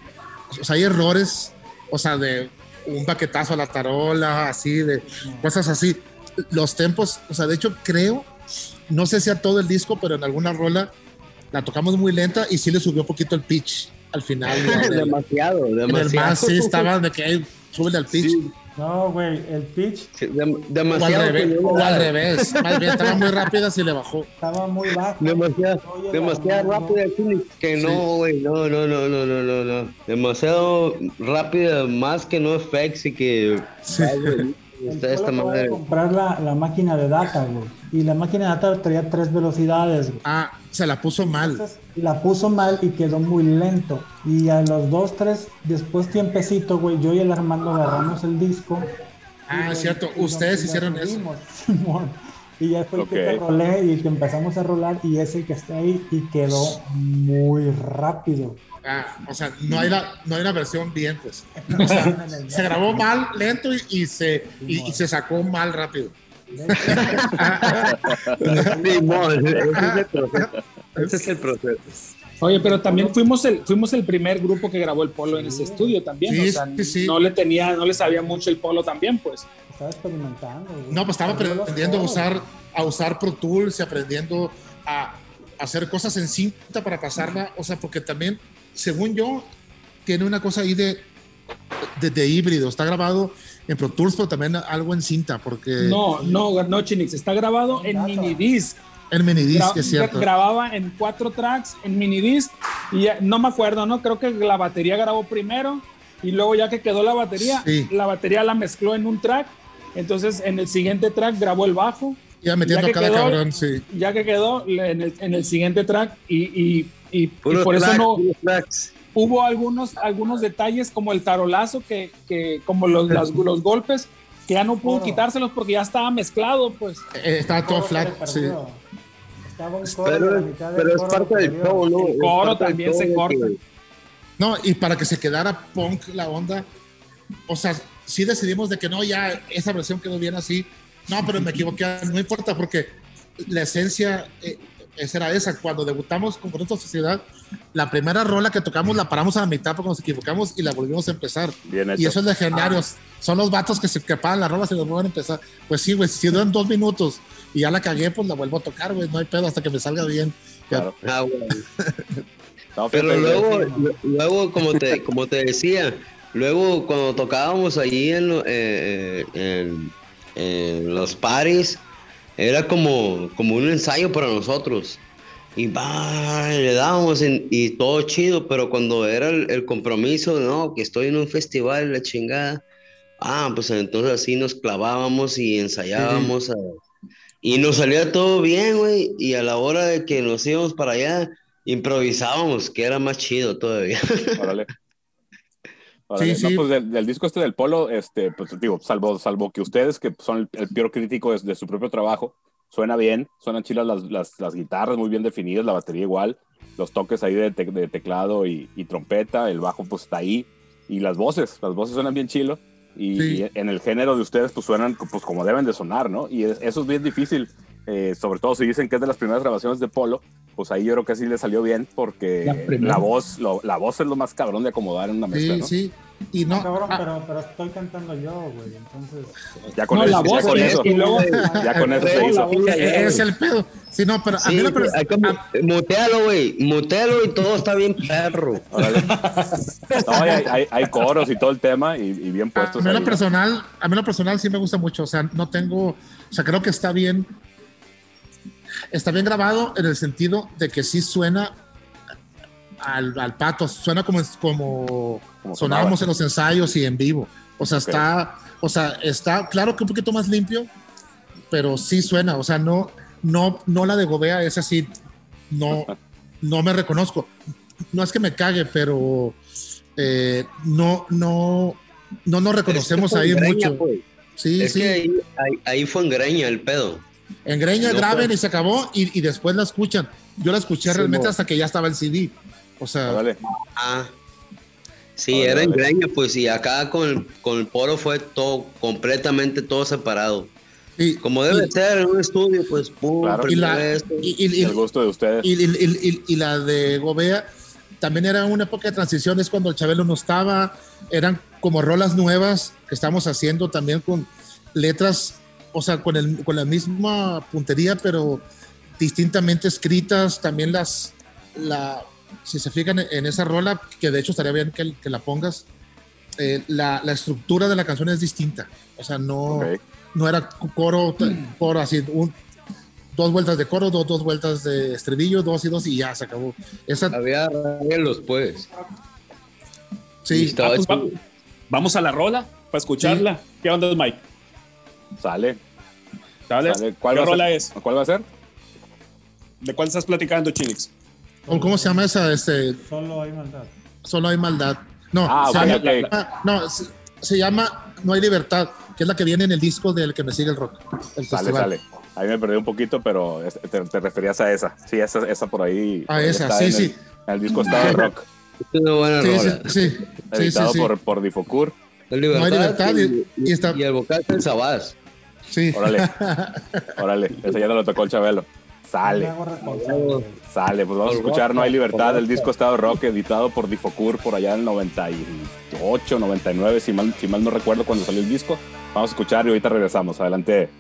o sea, hay errores, o sea, de un baquetazo a la tarola, así, de cosas así. Los tempos, o sea, de hecho creo, no sé si a todo el disco, pero en alguna rola la tocamos muy lenta y sí le subió un poquito el pitch al final. el- demasiado, en el demasiado. más sí estaba de que "Ey, súbele al pitch. Sí, No, güey, el pitch Sí, dem- O al, demasiado. revés, o al revés. Más bien, estaba muy rápida y le bajó. estaba muy bajo. Demasiado, Oye, demasiado rápida, que no, güey, no, no, no, no, no, no, no. Demasiado rápida, más que no effects y que... Ay, El Está esta madre. comprar la, la máquina de data, güey. Y la máquina de data traía tres velocidades, güey. Ah, se la puso mal. Entonces, la puso mal y quedó muy lento. Y a los dos, tres, después tiempecito, güey, yo y el Armando agarramos el disco. Ah, y es cierto. Ustedes hicieron eso. subimos. Y ya fue el que te rolé y el que empezamos a rolar y es el que está ahí y quedó muy rápido. Ah, o sea, no hay, la, no hay una versión bien, pues. O sea, se grabó mal, lento y, y se, y, y se sacó mal rápido. Ese es el proceso. Oye, pero también fuimos el, fuimos el primer grupo que grabó el polo en ese estudio también. Sí, o sea, sí, sí. no le tenía, no le sabía mucho el polo también, pues. Estaba experimentando. güey. No, pues estaba aprendiendo a usar, a usar Pro Tools y aprendiendo a hacer cosas en cinta para pasarla. O sea, porque también, según yo, tiene una cosa ahí de, de, de híbrido. Está grabado en Pro Tools, pero también algo en cinta, porque No, no, no, Chinix, está grabado en minidisc. en minidisc, Gra- es cierto. Grababa en cuatro tracks en minidisc y ya- no me acuerdo, ¿no? Creo que la batería grabó primero y luego ya que quedó la batería, Sí. la batería la mezcló en un track. Entonces en el siguiente track grabó el bajo. Ya metiendo ya cada quedó- cabrón, sí. Ya que quedó en el, en el siguiente track y, y- y- y por eso no hubo algunos, algunos detalles como el tarolazo que, que como los, las- los golpes que ya no pudo quitárselos porque ya estaba mezclado, pues. Eh, estaba todo Coro se le flat, sí. perdió. Estaba un coro de Pero, la es- mitad del pero es parte del show, ¿no? El coro también se corta. que- No, y para que se quedara punk la onda, o sea, sí decidimos de que no, ya esa versión quedó bien así. No, pero me equivoqué, no importa porque la esencia eh, esa era esa. Cuando debutamos con Correcto Sociedad, la primera rola que tocamos la paramos a la mitad porque nos equivocamos y la volvimos a empezar. Bien hecho. Y eso es legendario. Son los vatos que se que paran las rolas y las vuelven a empezar. Pues sí, güey, si duran dos minutos y ya la cagué, pues la vuelvo a tocar, güey. No hay pedo hasta que me salga bien. Claro. Ah. No, Pero luego, lu- luego como te, como te decía, luego cuando tocábamos allí en, eh, eh, en, en los paris, era como, como un ensayo para nosotros. Y va, le dábamos en- y todo chido, pero cuando era el, el compromiso, no, que estoy en un festival, la chingada, ah, pues entonces así nos clavábamos y ensayábamos. a- y nos salía todo bien, güey, y a la hora de que nos íbamos para allá, improvisábamos, que era más chido todavía. Órale. Sí, No, sí. pues del, del disco este del Polo, este, pues digo, salvo, salvo que ustedes, que son el, el peor crítico de, de su propio trabajo, suena bien, suenan chilas las, las, las guitarras muy bien definidas, la batería igual, los toques ahí de, te- de teclado y, y trompeta, el bajo pues está ahí, y las voces, las voces suenan bien chilo, y, Sí. y en el género de ustedes pues suenan pues como deben de sonar, ¿no? Y es- eso es bien difícil, eh, sobre todo si dicen que es de las primeras grabaciones de Polo, pues ahí yo creo que sí le salió bien porque La la, voz, lo- la voz es lo más cabrón de acomodar en una mezcla, Sí, ¿no? sí. Y no, Cabrón, ah, pero, pero estoy cantando yo, güey. Entonces. Ya con No, eso, la voz ya con y- eso, y luego ya con eso se la hizo. voz es el pedo. Sí, no, pero a Sí, mí lo hay como- mutealo, güey, mutealo y todo está bien perro. No, hay, hay- hay coros y todo el tema y, y bien A puestos. mí, ahí, lo personal, a mí lo personal sí me gusta mucho. O sea, no tengo. O sea, creo que está bien. Está bien grabado en el sentido de que sí suena al, al pato, suena como, como, Como sonábamos en los ensayos y en vivo. O sea, Ok. está, o sea, está claro que un poquito más limpio, pero sí suena. O sea, no, no, no la de Gobea es así. No, no me reconozco. No es que me cague, pero eh, no, no, no nos reconocemos Es que ahí Greña, mucho. pues. Sí, Es sí. que ahí, ahí- ahí fue en Greña el pedo. En Greña graben y se acabó y, y después la escuchan. Yo la escuché Sí, realmente hasta que ya estaba el CD. O sea, Órale. Ah. Sí, Órale, era en. Greña, pues, y acá con, con el poro fue todo, completamente todo separado. y, Como debe y- ser en un estudio, pues, pum, Claro. y la, esto. y- y- y- El gusto de ustedes. y- y- y- y- y la de Gobea también era una época de transición, es cuando el Chabelo no estaba, eran como rolas nuevas que estamos haciendo también con letras, o sea, con, el, con la misma puntería, pero distintamente escritas, también las, la, si se fijan en esa rola, que de hecho estaría bien que, que la pongas, eh, la, la estructura de la canción es distinta. O sea, no, no era coro, coro así, un- dos vueltas de coro, dos, dos vueltas de estribillo, dos y dos y ya se acabó. Esa, Había arreglos, pues. Sí, estaba Ah, pues, va- vamos a la rola para escucharla. ¿Qué onda, Mike? Sale. ¿Sale? sale. ¿Cuál, ¿Qué va a rola ser? es? ¿Cuál va a ser? ¿De cuál estás platicando, Chinix? ¿cómo, cómo se llama esa? Este, Solo hay maldad. solo hay maldad. No, Ah, se llama, ah, no, se, se llama No hay libertad, que es la que viene en el disco del que me sigue el rock. El Sale, sale. Ahí me perdí un poquito, pero es- te, te referías a esa. Sí, esa, esa por ahí. Ah, por ahí esa, está sí, sí. El, el disco Estado de Rock, es una buena Sí, sí, rola. sí, editado sí. Por, por Difocur. No hay libertad y- y, y está- y el vocal del Sabás. Sí. Órale. Órale. Ese ya no lo tocó el Chabelo. Sale. Sale, pues vamos a escuchar No hay libertad, el disco Estado Rock, editado por Difocur por allá en el 98, 99, si mal, si mal no recuerdo cuando salió el disco. Vamos a escuchar y ahorita regresamos. Adelante.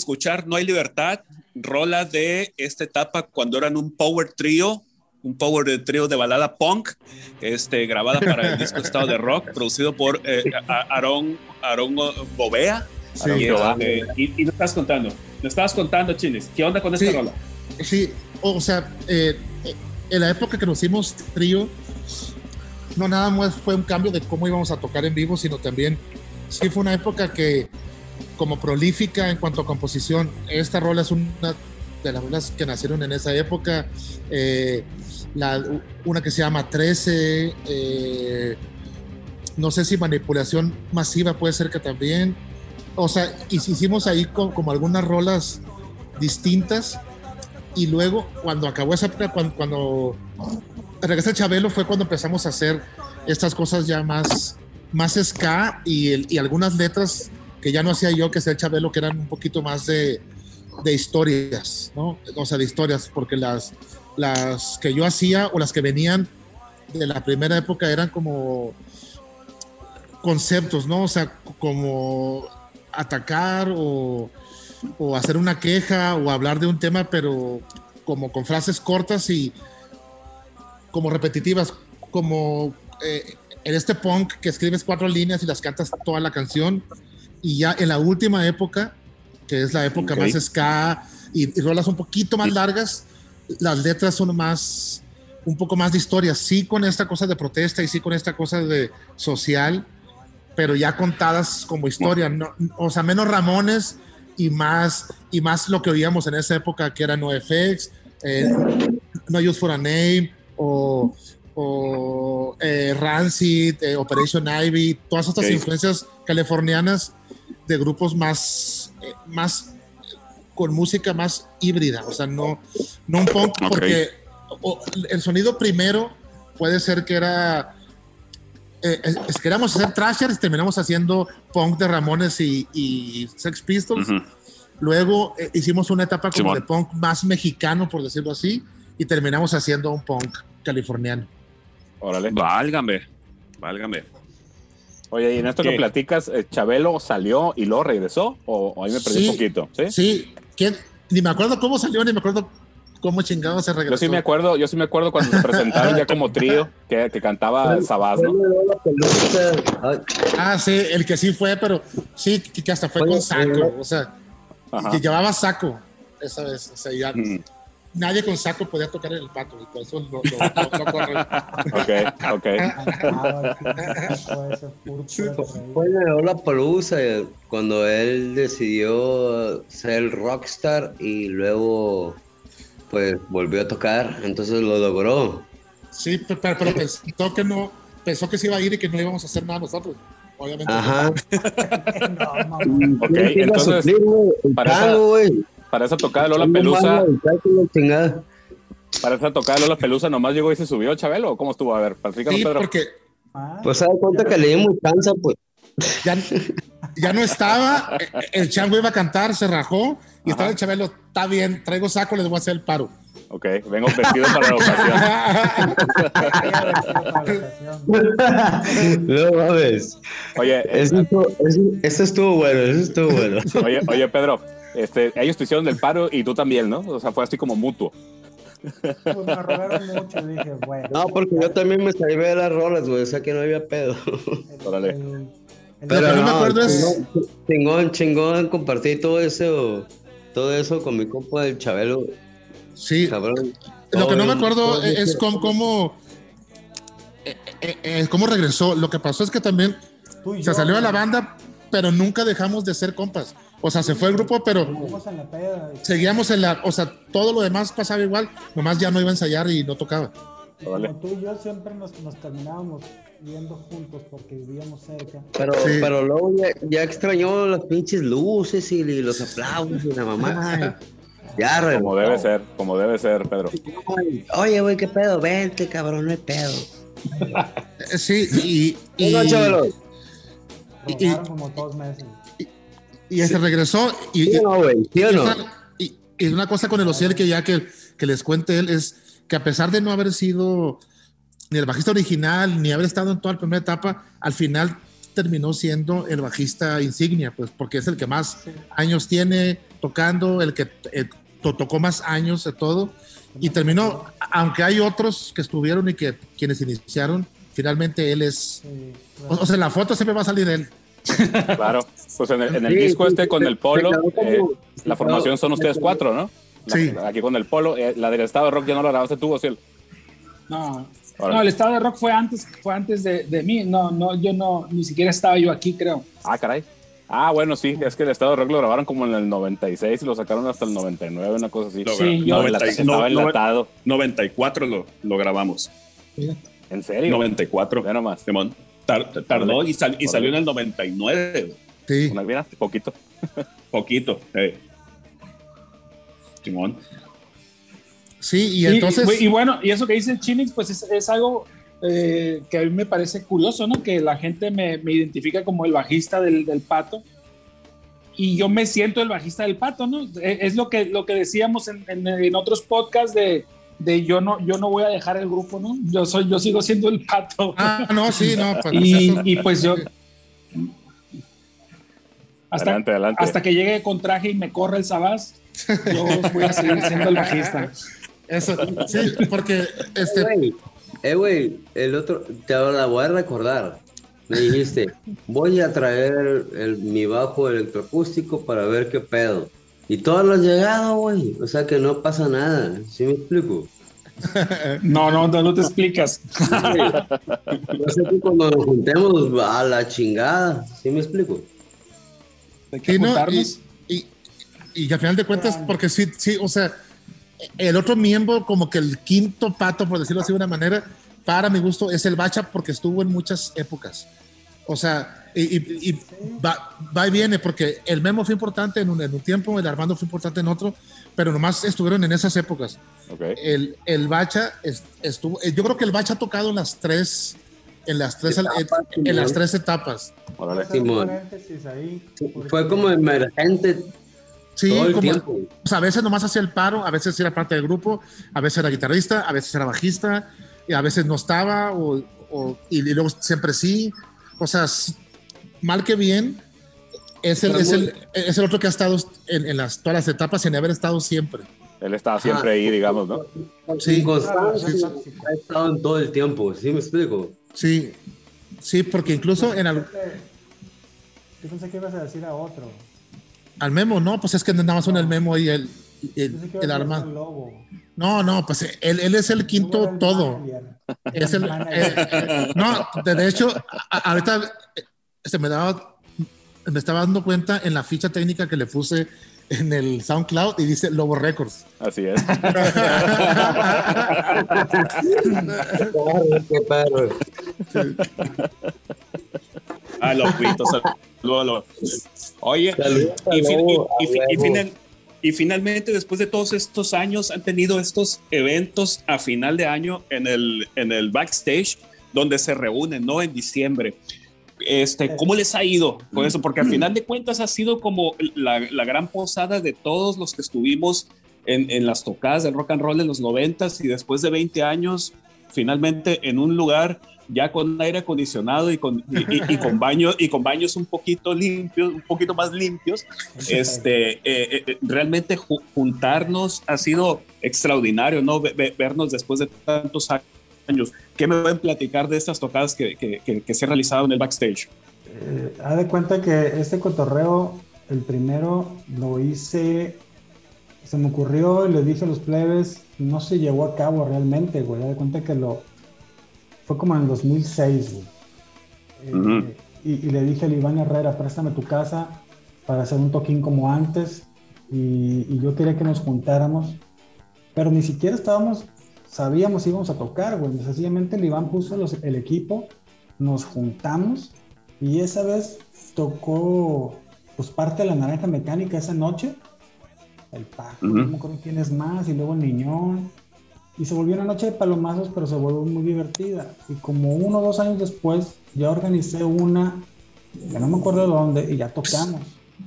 Escuchar No hay libertad, rola de esta etapa cuando eran un power trio, un power trio de balada punk, este, grabada para el disco Estado de Rock, producido por eh, A- Aarón, Aarón Bovea. Sí. y, este, y, y lo estás contando, lo estabas contando, Chiles. ¿Qué onda con esta Sí. rola? Sí, o sea, eh, eh, en la época que nos hicimos trío, no nada más fue un cambio de cómo íbamos a tocar en vivo, sino también sí fue una época que como prolífica en cuanto a composición. Esta rola es una de las rolas que nacieron en esa época. Eh, una que se llama 13. eh, no sé si manipulación masiva puede ser que también. O sea, hicimos ahí co- como algunas rolas distintas. Y luego, cuando acabó esa cuando, cuando regresa Chabelo, fue cuando empezamos a hacer estas cosas ya más, más ska y algunas letras que ya no hacía yo, que hacía el Chabelo, que eran un poquito más de, de historias, ¿no? O sea, de historias, porque las, las que yo hacía o las que venían de la primera época eran como conceptos, ¿no? O sea, como atacar o, o hacer una queja o hablar de un tema, pero como con frases cortas y como repetitivas, como eh, en este punk que escribes cuatro líneas y las cantas toda la canción, y ya en la última época, que es la época Ok. más ska y, y rolas un poquito más largas, las letras son más, un poco más de historia, sí con esta cosa de protesta y sí con esta cosa de social, pero ya contadas como historia, no, o sea, menos Ramones y más, y más lo que oíamos en esa época que era NoFX, eh, No Use for a Name o, o eh, Rancid, eh, Operation Ivy, todas estas Ok. influencias californianas de grupos más, eh, más con música más híbrida, o sea, no, no un punk, porque o- el sonido primero puede ser que era eh, es, es que queríamos hacer thrashers terminamos haciendo punk de Ramones y, y Sex Pistols. Luego eh, hicimos una etapa como Simón. de punk más mexicano, por decirlo así, y terminamos haciendo un punk californiano. Órale. Válgame, válgame. Oye, y en esto ¿Qué? que platicas, eh, ¿Chabelo salió y luego regresó? ¿O, o ahí me perdí Sí. un poquito? ¿sí? Sí, ¿quién? ni me acuerdo cómo salió, ni me acuerdo cómo chingado se regresó. Yo sí me acuerdo, yo sí me acuerdo cuando se presentaron ya como trío, que, que cantaba Sabás, ¿no? Ah, sí, el que sí fue, pero sí, que, hasta fue Oye, con saco, eh, o sea, Ajá. que llevaba saco esa vez, o sea, ya Mm, nadie con saco podía tocar en el pato, y por eso lo, lo- lo- lo corren. Ok, ok. Ah, fue en la Palusa cuando él decidió ser el rockstar y luego pues volvió a tocar, entonces lo logró. Sí, pe- pero, pero pensó que no, pensó que se iba a ir y que no íbamos a hacer nada nosotros. Obviamente. Ajá. No. Ok, que ir a entonces, para esa-. Para esa tocada de Lola Pelusa, para esa tocada de Lola Pelusa, nomás llegó y se subió Chabelo. ¿o ¿Cómo estuvo? A ver, platícanos, Sí, Pedro. porque Pues se da cuenta que le dimos chance, pues. ya, ya no estaba, el chango iba a cantar, se rajó y estaba el chabelo, está bien, traigo saco, les voy a hacer el paro. Ok, vengo vestido para la ocasión. no mames. Oye, Eso estuvo, eso, eso estuvo bueno, eso estuvo bueno. oye, oye, Pedro, este, ellos te hicieron del paro y tú también, ¿no? O sea, fue así como mutuo. Pues me rogaron mucho dije, bueno. No, porque yo también me salvé de las rolas, güey, o sea que no había pedo. Órale. Lo que no me acuerdo es- chingón, chingón, compartí todo eso, todo eso con mi compa del Chabelo, Sí, cabrón. lo que no me acuerdo es cómo, cómo, eh, eh, eh, cómo regresó. Lo que pasó es que también se salió de la banda, pero nunca dejamos de ser compas. O sea, se fue el grupo, pero seguíamos en la, o sea, todo lo demás pasaba igual, nomás ya no iba a ensayar y no tocaba. y. Como tú y yo siempre nos, nos terminábamos viendo juntos porque vivíamos cerca. Pero, Sí. pero luego ya, ya extrañó las pinches luces y, y los aplausos y la mamá. Ya, re- Como debe ser, como debe ser, Pedro. Oye, güey, qué pedo, vente, cabrón, no hay pedo. Eh, Sí, y, y. Y- y- como dos meses. Y se regresó y, ¿Sí o no, güey? ¿Sí o y no? otra- y- y una cosa con el Ociel que ya que, que les cuente él es que a pesar de no haber sido ni el bajista original ni haber estado en toda la primera etapa, al final terminó siendo el bajista insignia, pues porque es el que más años tiene tocando, el que eh, to- tocó más años de todo y terminó, aunque hay otros que estuvieron y que quienes iniciaron, finalmente él es, Sí, o, o sea, en la foto siempre va a salir él. Claro. Pues en el, en el Sí, disco sí, este con el polo, como- eh, la formación son ustedes cuatro, ¿no? La- Sí. Aquí con el polo, eh, la del estado de rock ya no la grabaste tú, Ociel. No, Órale. no, el estado de rock fue antes, fue antes de, de mí. No, no, yo no, ni siquiera estaba yo aquí, creo. Ah, caray. Ah, bueno, sí, es que el estado de rock lo grabaron como en el 96 y lo sacaron hasta el 99, una cosa así. Lo Sí, yo- 90 y- Estaba no, no- enlatado. 94 lo, lo grabamos. ¿En serio? 94. Ve nomás. Simón. Tar- tardó y, sal- y salió en el 99. Sí. Una, mira, poquito. Poquito. eh. Simón. Sí, y entonces. y, y bueno, y eso que dice Chinix, pues es, es algo eh, que a mí me parece curioso, ¿no? Que la gente me, me identifica como el bajista del, del pato y yo me siento el bajista del pato, ¿no? E- Es lo que, lo que decíamos en, en- en otros podcasts de, de yo, no, yo no voy a dejar el grupo, ¿no? Yo, soy, yo sigo siendo el pato. Ah, no, sí, no. pues, y, y pues yo... Hasta, Adelante, adelante. hasta que llegue con traje y me corra el sabás, yo voy a seguir siendo el bajista. Eso, sí, porque este, Güey, eh, güey, el otro, te la voy a recordar. Me dijiste, voy a traer el- mi bajo electroacústico para ver qué pedo. Y todo lo has llegado, güey. O sea que no pasa nada. ¿Sí me explico? No, no, no, no te explicas. Yo sé que cuando nos juntemos a la chingada. ¿Sí me explico? Sí, ¿no? Y, y, y al final de cuentas, porque sí, sí, o sea, el otro miembro, como que el quinto pato, por decirlo así de una manera, para mi gusto, es el Bacha porque estuvo en muchas épocas. O sea, y, y- y va, va y viene, porque el Memo fue importante en un, en un tiempo, el Armando fue importante en otro, pero nomás estuvieron en esas épocas. Ok. El, el Bacha es- estuvo, eh, yo creo que el Bacha ha tocado en las tres, en las tres, en, en las tres etapas. Ahí, Fue como emergente Sí, todo el como- tiempo. O sea, a veces nomás hacía el paro, a veces era parte del grupo, a veces era guitarrista, a veces era bajista, y a veces no estaba, o, o- y, y luego siempre sí. O sea, mal que bien, es el, es el, es el otro que ha estado en, en las, todas las etapas sin haber estado siempre. Él estaba siempre ahí, digamos, ¿no? Sí, Constante, sí, ha estado en todo el tiempo. ¿Sí me explico? sí, sí, porque incluso en al, Yo pensé que ibas a decir a otro. al memo, no, pues es que nada más son el memo y el, el, el arma. No, no, pues él, él es el quinto todo. Es el, eh, eh, no, de, hecho, ahorita se me daba, me estaba dando cuenta en la ficha técnica que le puse en el SoundCloud y dice Lobo Records. Así es. Qué perro. Ah, los saludos, Oye, y, fin- y- final- y finalmente, después de todos estos años, han tenido estos eventos a final de año en el, en el backstage, donde se reúnen, ¿no? En diciembre. Este, ¿Cómo les ha ido con eso? Porque al final de cuentas ha sido como la, la gran posada de todos los que estuvimos en, en las tocadas de rock and roll en los noventas y después de 20 años, finalmente en un lugar ya con aire acondicionado y con, y, y- y con baños y con baños un poquito limpios, un poquito más limpios, este, eh, eh, realmente ju- juntarnos ha sido extraordinario, ¿no? Ve- ve- vernos después de tantos años. ¿Qué me pueden platicar de estas tocadas que, que, que- que se han realizado en el backstage? Eh, haz de cuenta que este cotorreo, el primero lo hice, se me ocurrió y le dije a los plebes, no se llevó a cabo realmente, güey. Haz de cuenta que lo, fue como en el 2006, güey. Eh, y, y le dije al Iván Herrera, préstame tu casa para hacer un toquín como antes. Y, y yo quería que nos juntáramos, pero ni siquiera estábamos, sabíamos si íbamos a tocar, güey. Sencillamente el Iván puso los- el equipo, nos juntamos y esa vez tocó pues parte de la naranja mecánica esa noche. El Paco, Ujú. no me acuerdo quién es más, y luego el Niñón. Y se volvió una noche de palomazos, pero se volvió muy divertida. Y como uno o dos años después, ya organicé una, que no me acuerdo de dónde, y ya tocamos.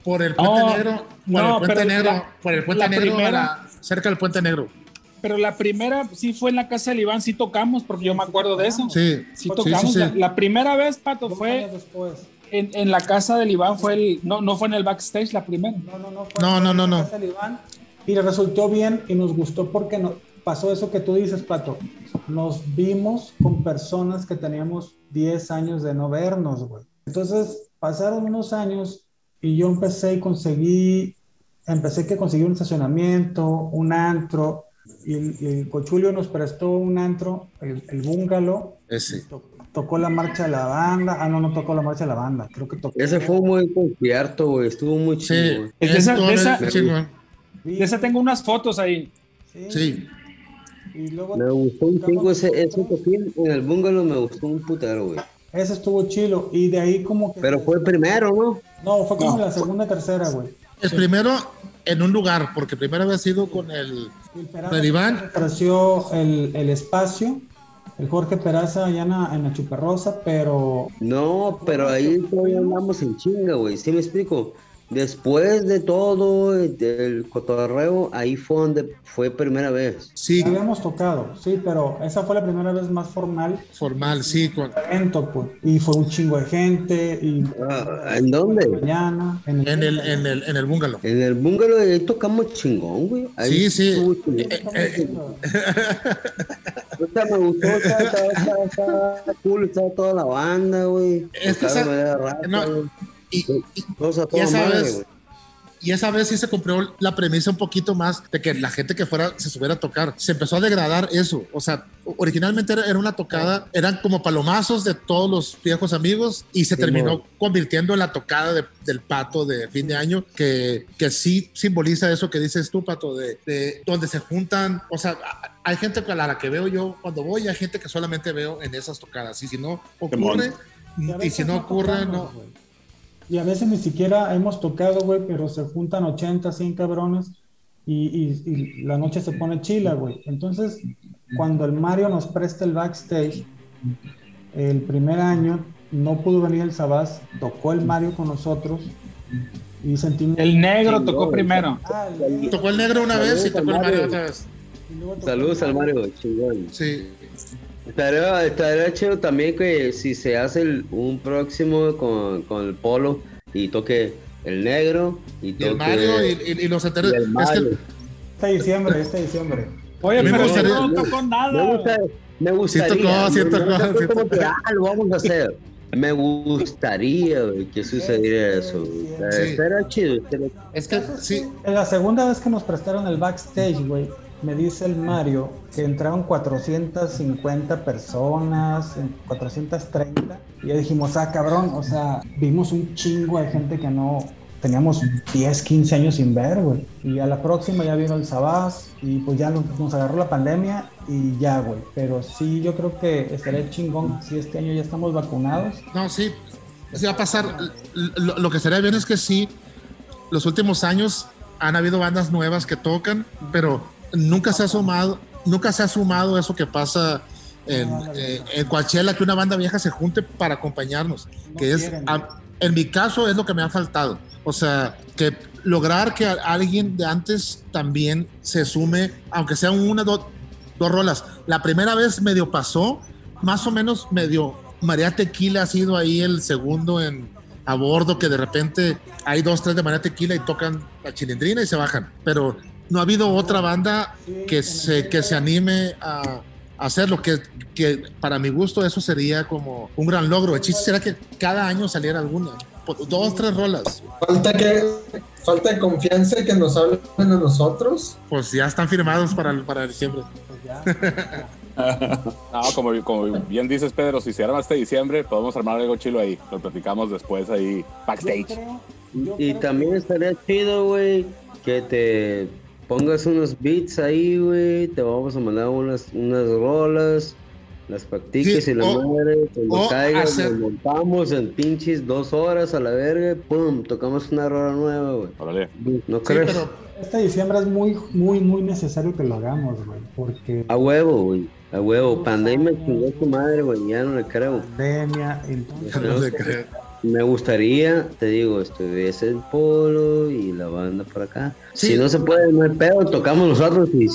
Por el Puente No, Negro, por no, el Puente pero Negro, la- por el Puente Negro, primera- a la- cerca del Puente Negro. Pero la primera sí fue en la casa del Iván, sí tocamos, porque yo me acuerdo de eso. Sí, Sí tocamos. sí, sí. La, la primera vez, Pato, fue en, en la casa del Iván, fue el, no, no fue en el backstage la primera. No, no, no. fue No, en no, no, la no. casa del Iván, y resultó bien y nos gustó porque no, pasó eso que tú dices, Pato. Nos vimos con personas que teníamos 10 años de no vernos, güey. Entonces pasaron unos años y yo empecé y conseguí, empecé que conseguí un estacionamiento, un antro, y el, Cochulio nos prestó un antro, el, el bungalow, Ese. To- tocó la marcha de la banda. Ah, no, no tocó la marcha de la banda. Creo que tocó. Ese fue un buen concierto, güey. Estuvo muy Sí, chido, güey. De esa- de esa-. De esa tengo unas fotos ahí. Sí. Y luego Me gustó un chingo ese, ese toquín en el bungalow, me gustó un putero, güey. ese estuvo chilo. Y de ahí como que. Pero fue el primero, ¿no? No, fue como la segunda, tercera, güey. El primero en un lugar, porque primero había sido con El Peraza Iván. Apareció el, el espacio, el Jorge Peraza allá en la, en la Chuperrosa, pero No, pero ahí todavía andamos en chinga, güey. ¿Sí me explico? Después de todo el cotorreo, ahí fue donde fue primera vez. sí, ya habíamos tocado, sí, pero esa fue la primera vez más formal formal, sí, con evento, pues. Y fue un chingo de gente, y Ah, ¿En dónde? mañana, en el, en el, en el, en el bungalow. En el bungalow ahí tocamos chingón, güey. Ahí Sí, sí. chingón. Eh, eh, O sea, me gustó, estaba, estaba, estaba, estaba cool, estaba toda la banda, güey. Es que esa- rato, no, güey. Y, y- esa madre, vez- y esa vez sí se cumplió la premisa un poquito más de que la gente que fuera se subiera a tocar. Se empezó a degradar eso. O sea, originalmente era, era una tocada, eran como palomazos de todos los viejos amigos y se Sí, terminó mo. convirtiendo en la tocada de- del pato de fin de año, que, que sí simboliza eso que dices tú, pato, de, de donde se juntan. O sea, hay gente a la que veo yo cuando voy, hay gente que solamente veo en esas tocadas. Y si no ocurre, Y si no ocurre, no. güey. Y a veces ni siquiera hemos tocado, güey, pero se juntan 80, 100 cabrones y, y- y la noche se pone chila, güey. Entonces, cuando el Mario nos presta el backstage, el primer año no pudo venir el Sabás, tocó el Mario con nosotros y sentimos... El negro tocó primero. Ah, el- Tocó el negro una vez y tocó el Mario otra vez. Saludos al Mario, chingón. Sí. Estaría, estaría chido también que si se hace el- un próximo con, con el polo y toque el negro y Y toque el Mario y, y- y los y enteros. el Es que Este diciembre, este diciembre. Oye, me pero gustaría- no tocó Me, nada. gusta, me gustaría. sí tocó, sí como tocó. que, ah, lo vamos a hacer. Me gustaría que sucediera eso. Estaría chido. es que sí, la segunda vez que nos prestaron el backstage, güey, me dice el Mario que entraron 450 personas, 430, y ya dijimos, ah, cabrón, o sea, vimos un chingo de gente que no teníamos 10, 15 años sin ver, güey. Y a la próxima ya vino el Sabás, y pues ya nos, agarró la pandemia, y ya, güey. Pero sí, yo creo que estaría chingón si este año ya estamos vacunados. no, sí, sí va a pasar. Lo, que sería bien es que sí, los últimos años han habido bandas nuevas que tocan, pero nunca se ha sumado, nunca se ha sumado eso que pasa en, eh, en Coachella, que una banda vieja se junte para acompañarnos, No que es, quieren, a- en mi caso es lo que me ha faltado. O sea, que lograr que alguien de antes también se sume, aunque sea una, dos, dos rolas. La primera vez medio pasó, más o menos medio. María Tequila ha sido ahí el segundo en a bordo, que de repente hay dos, tres de María Tequila y tocan la chilindrina y se bajan. Pero no ha habido otra banda que se, que se anime a, a hacerlo, que, que para mi gusto eso sería como un gran logro. El chiste será que cada año saliera alguna, dos, tres rolas. Falta que falta de confianza y que nos hablen a nosotros. Pues ya están firmados para, para diciembre. Pues ya. No, como, como bien dices, Pedro, si se arma este diciembre, podemos armar algo chilo ahí. Lo platicamos después ahí, Yo backstage. creo- yo Y creo también estaría chido, güey, que te pongas unos beats ahí, güey. Te vamos a mandar unas, unas rolas, las practiques Sí, y la o- madre. Cuando caigas, hacer- nos montamos en pinches dos horas a la verga, pum, tocamos una rola nueva, güey. Órale. ¿No Sí, crees? pero Este diciembre es muy, muy, muy necesario que lo hagamos, güey, porque A huevo, güey. A huevo. Pandemia chingó su madre, güey. Ya no le creo. pandemia, entonces no le creo. Me gustaría, te digo, este, es el polo y la banda por acá. Sí. Si no se puede, no hay pedo, tocamos nosotros y,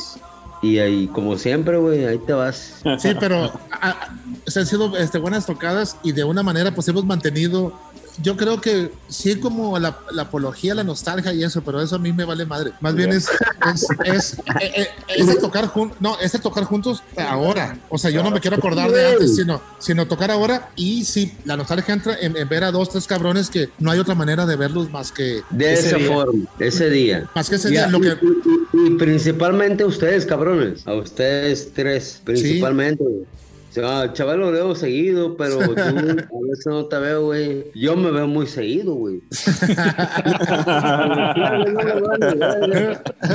y ahí, como siempre, güey, ahí te vas. Sí, pero a- a- se han sido este, buenas tocadas y de una manera pues hemos mantenido, yo creo que sí como la, la apología, la nostalgia y eso, pero eso a mí me vale madre. Más bien es, es, es, eh, eh, es de tocar juntos, no, es tocar juntos ahora. O sea, yo no me quiero acordar de antes, sino, sino tocar ahora y sí, la nostalgia entra en, en ver a dos, tres cabrones que no hay otra manera de verlos más que De ese esa día. forma, ese día. Más que ese Ya, día, lo y, que... y- y- y principalmente a ustedes, cabrones. A ustedes tres, principalmente. Chaval lo veo seguido, pero tú a veces no te veo, güey. Yo me veo muy seguido, güey.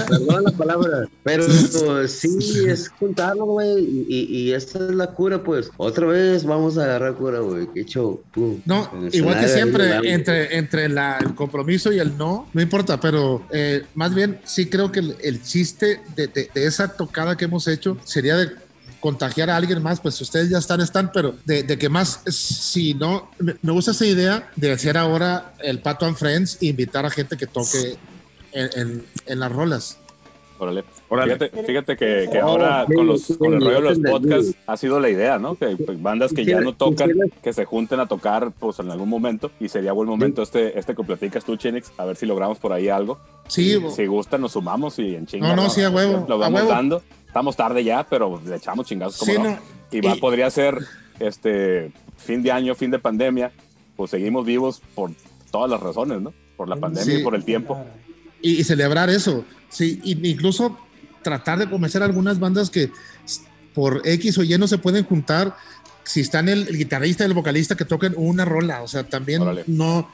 Perdón la palabra. Pero sí, es juntarlo, güey. Y, y, esta es la cura, pues. Otra vez vamos a agarrar cura, güey. Qué show. Pum. No, igual que siempre, ahí, entre, entre la- el compromiso y el no, no importa, pero eh, más bien sí creo que el, el chiste de, de- de esa tocada que hemos hecho sería de contagiar a alguien más, pues ustedes ya están, están, pero de, de que más, si no, me, me gusta esa idea de hacer ahora el Pato and Friends e invitar a gente que toque en, en- en las rolas. Órale. Órale. Fíjate, fíjate que, que Oh, ahora sí, con, los, sí, con el rollo de los podcasts sí. ha sido la idea, ¿no? Que pues, bandas que ya no tocan, que se junten a tocar pues en algún momento y sería buen momento este, este que platicas tú, Chinix, a ver si logramos por ahí algo. Sí, Y si gustan nos sumamos y en chinga. No, no, sí, a huevo, Lo a vamos huevo. dando. Estamos tarde ya, pero le echamos chingazos como Sí, no. no. Y, va, Y- podría ser este fin de año, fin de pandemia, pues seguimos vivos por todas las razones, ¿no? Por la pandemia Sí. y por el tiempo. y, y celebrar eso. Sí, y incluso tratar de convencer a algunas bandas que por X o Y no se pueden juntar. Si están el, el guitarrista y el vocalista que toquen una rola, o sea, también Órale. no,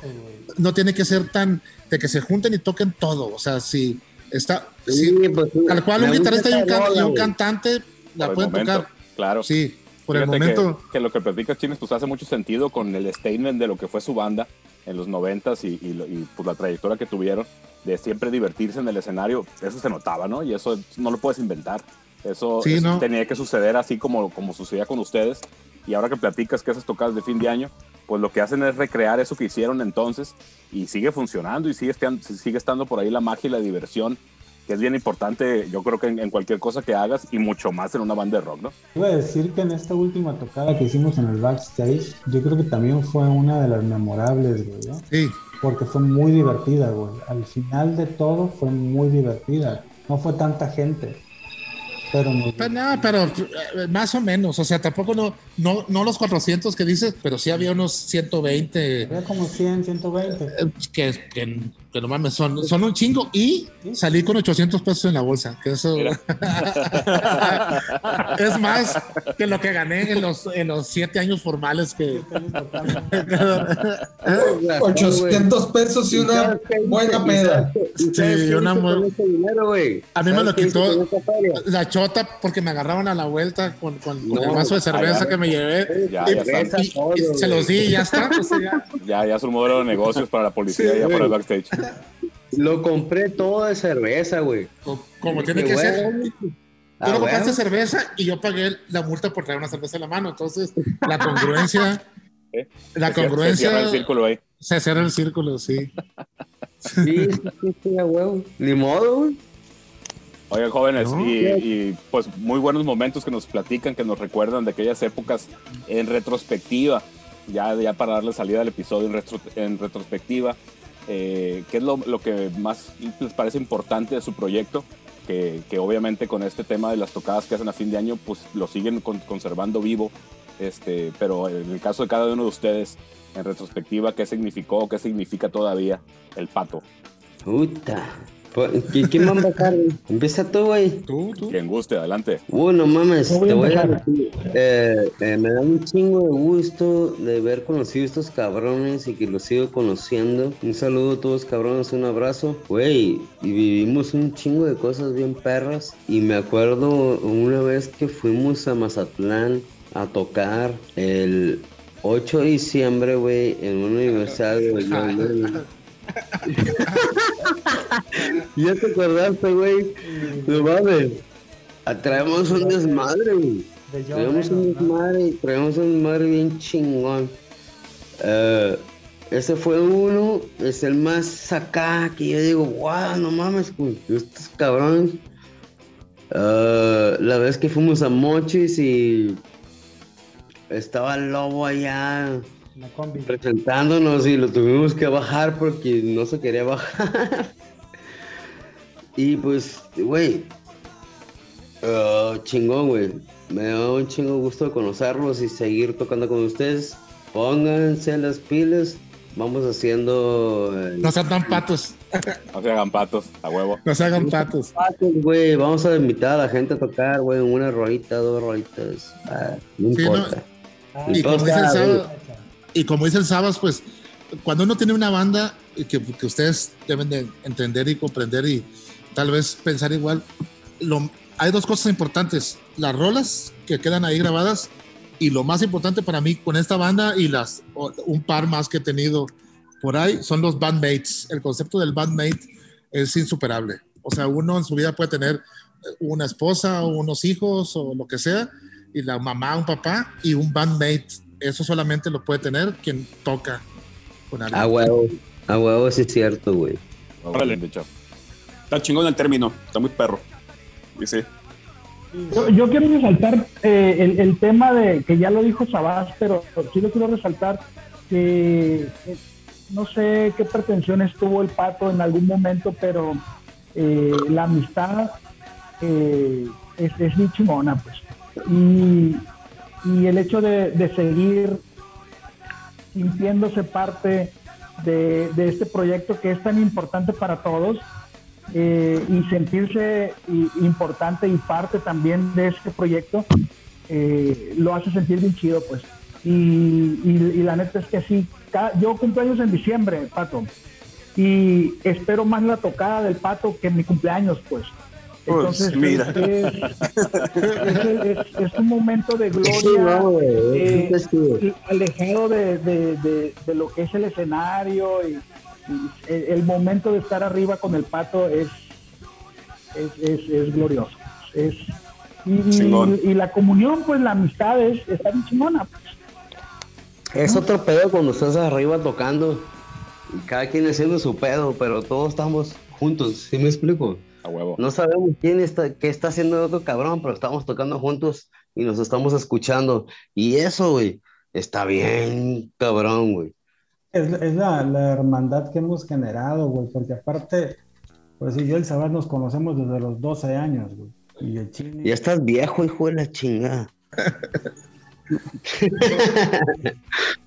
no tiene que ser tan de que se junten y toquen todo. O sea, si está, Sí, pues, tal cual un guitarrista y un, can- y cantante la Por el pueden momento, tocar. Claro. Sí, por el Fíjate momento. Que, que lo que platicas, Chines, pues hace mucho sentido con el statement de lo que fue su banda en los noventas y, y, pues la trayectoria que tuvieron de siempre divertirse en el escenario. Eso se notaba, ¿no? Y eso no lo puedes inventar. Eso, Sí, eso ¿no? tenía que suceder así como, como sucedía con ustedes. Y ahora que platicas que esas tocadas de fin de año, pues lo que hacen es recrear eso que hicieron entonces y sigue funcionando y sigue, sigue estando por ahí la magia y la diversión, que es bien importante, yo creo que en, en cualquier cosa que hagas y mucho más en una banda de rock, ¿no? Iba a decir que en esta última tocada que hicimos en el backstage, yo creo que también fue una de las memorables, güey, ¿no? Sí, Porque fue muy divertida, güey. Al final de todo fue muy divertida. No fue tanta gente. Pero nos... Pues no, pero eh, más o menos, o sea, tampoco no, no, no los 400 que dices, pero sí había unos 120 Había como 100, 120. eh, que, que, que no mames, son, son un chingo y salí con 800 pesos en la bolsa, que eso es más que lo que gané en los, en los siete años formales que... 800 pesos y una buena peda. Sí, una dinero. A mí me ¿Sabes lo quitó la chota porque me agarraban a la vuelta con, con, con No, el vaso de cerveza ya. que me llevé Ya, y, ya está. y- y se los di y ya está. sea, ya. Ya, ya es un modelo de negocios para la policía Sí, ya para el backstage. Lo compré todo de cerveza, güey. Co- Como tiene que ser. Tú Ah, no compraste bueno. cerveza y yo pagué la multa por traer una cerveza en la mano. Entonces, la congruencia, ¿Eh? la Se cier- se congruencia cierra el círculo ahí. se cierra el círculo, sí. Sí, sí, sí, sí, a huevo. Ni modo, güey. Oigan, jóvenes, No. y, y, pues muy buenos momentos que nos platican, que nos recuerdan de aquellas épocas en retrospectiva, ya, ya para darle salida al episodio en, retro- en retrospectiva. Eh, ¿Qué es lo, lo que más les parece importante de su proyecto? Que, que obviamente con este tema de las tocadas que hacen a fin de año, pues lo siguen con- conservando vivo. Este, pero en el caso de cada uno de ustedes, en retrospectiva, ¿qué significó, qué significa todavía el pato? Puta. ¿Qui- ¿Quién va a empezar, güey? Empieza tú, güey. Tú, tú. Quien guste, adelante. Uh, no mames, voy te voy a decir, eh, eh, me da un chingo de gusto de haber conocido a estos cabrones y que los sigo conociendo. Un saludo a todos cabrones, un abrazo. Güey, y vivimos un chingo de cosas bien perras. Y me acuerdo una vez que fuimos a Mazatlán a tocar el 8 de diciembre, güey, en una universidad de Valladolid. ¿Ya te acordaste, güey? No mames. Traemos un desmadre, güey. Traemos un desmadre traemos un desmadre bien chingón. Eh, ese fue uno, es el más acá que yo digo, wow, no mames, güey, estos cabrones. Eh, la vez que fuimos a Mochis y estaba el lobo allá La combi. presentándonos y lo tuvimos que bajar porque no se quería bajar. y pues, güey, ah, chingón, güey. Me da un chingo gusto de conocerlos y seguir tocando con ustedes. Pónganse las pilas. vamos haciendo. eh, No sean tan patos. No se hagan patos, a huevo. No se hagan patos. patos, güey. Vamos a invitar a la gente a tocar, güey, una rolita, dos rolitas. Ah, no Sí, no. importa. Y como dice el Entonces, sábado, y como dice el Sabas, pues cuando uno tiene una banda que, que ustedes deben de entender y comprender y tal vez pensar igual, lo- hay dos cosas importantes, las rolas que quedan ahí grabadas y lo más importante para mí con esta banda y las un par más que he tenido por ahí son los bandmates. El concepto del bandmate es insuperable. O sea, uno en su vida puede tener eh, una esposa o unos hijos o lo que sea, y la mamá, un papá y un bandmate. Eso solamente lo puede tener quien toca con alguien. A huevo. A huevo, sí es cierto, güey. Órale. Está chingón el término, está muy perro. Sí. Yo, yo quiero resaltar eh, el, el tema de que ya lo dijo Sabás, pero sí lo quiero resaltar que eh, no sé qué pretensiones tuvo el pato en algún momento, pero eh, la amistad eh, es, es muy chingona, pues. Y, y el hecho de, de seguir sintiéndose parte de, de este proyecto que es tan importante para todos eh, y sentirse importante y parte también de este proyecto eh, lo hace sentir bien chido, pues. Y, y- la neta es que sí, cada- yo cumplo años en diciembre, Pato, y espero más la tocada del Pato que mi cumpleaños, pues. Pues, Entonces, mira. Es, es- es- es un momento de Sí, gloria no, eh, sí, alejado de, de- de- de lo que es el escenario y, y el, momento de estar arriba con el pato es es, es- es glorioso es y, y- Chingón. y la comunión pues la amistad es está bien chingona pues. Es otro pedo cuando estás arriba tocando y cada quien haciendo su pedo, pero todos estamos juntos, ¿sí me explico? A huevo. No sabemos quién está, qué está haciendo el otro cabrón, pero estamos tocando juntos y nos estamos escuchando. Y eso, güey, está bien cabrón, güey. Es, es la, la hermandad que hemos generado, güey, porque aparte, pues si yo y el Sabar nos conocemos desde los 12 años, güey. Y el Ya estás viejo, hijo de la chingada.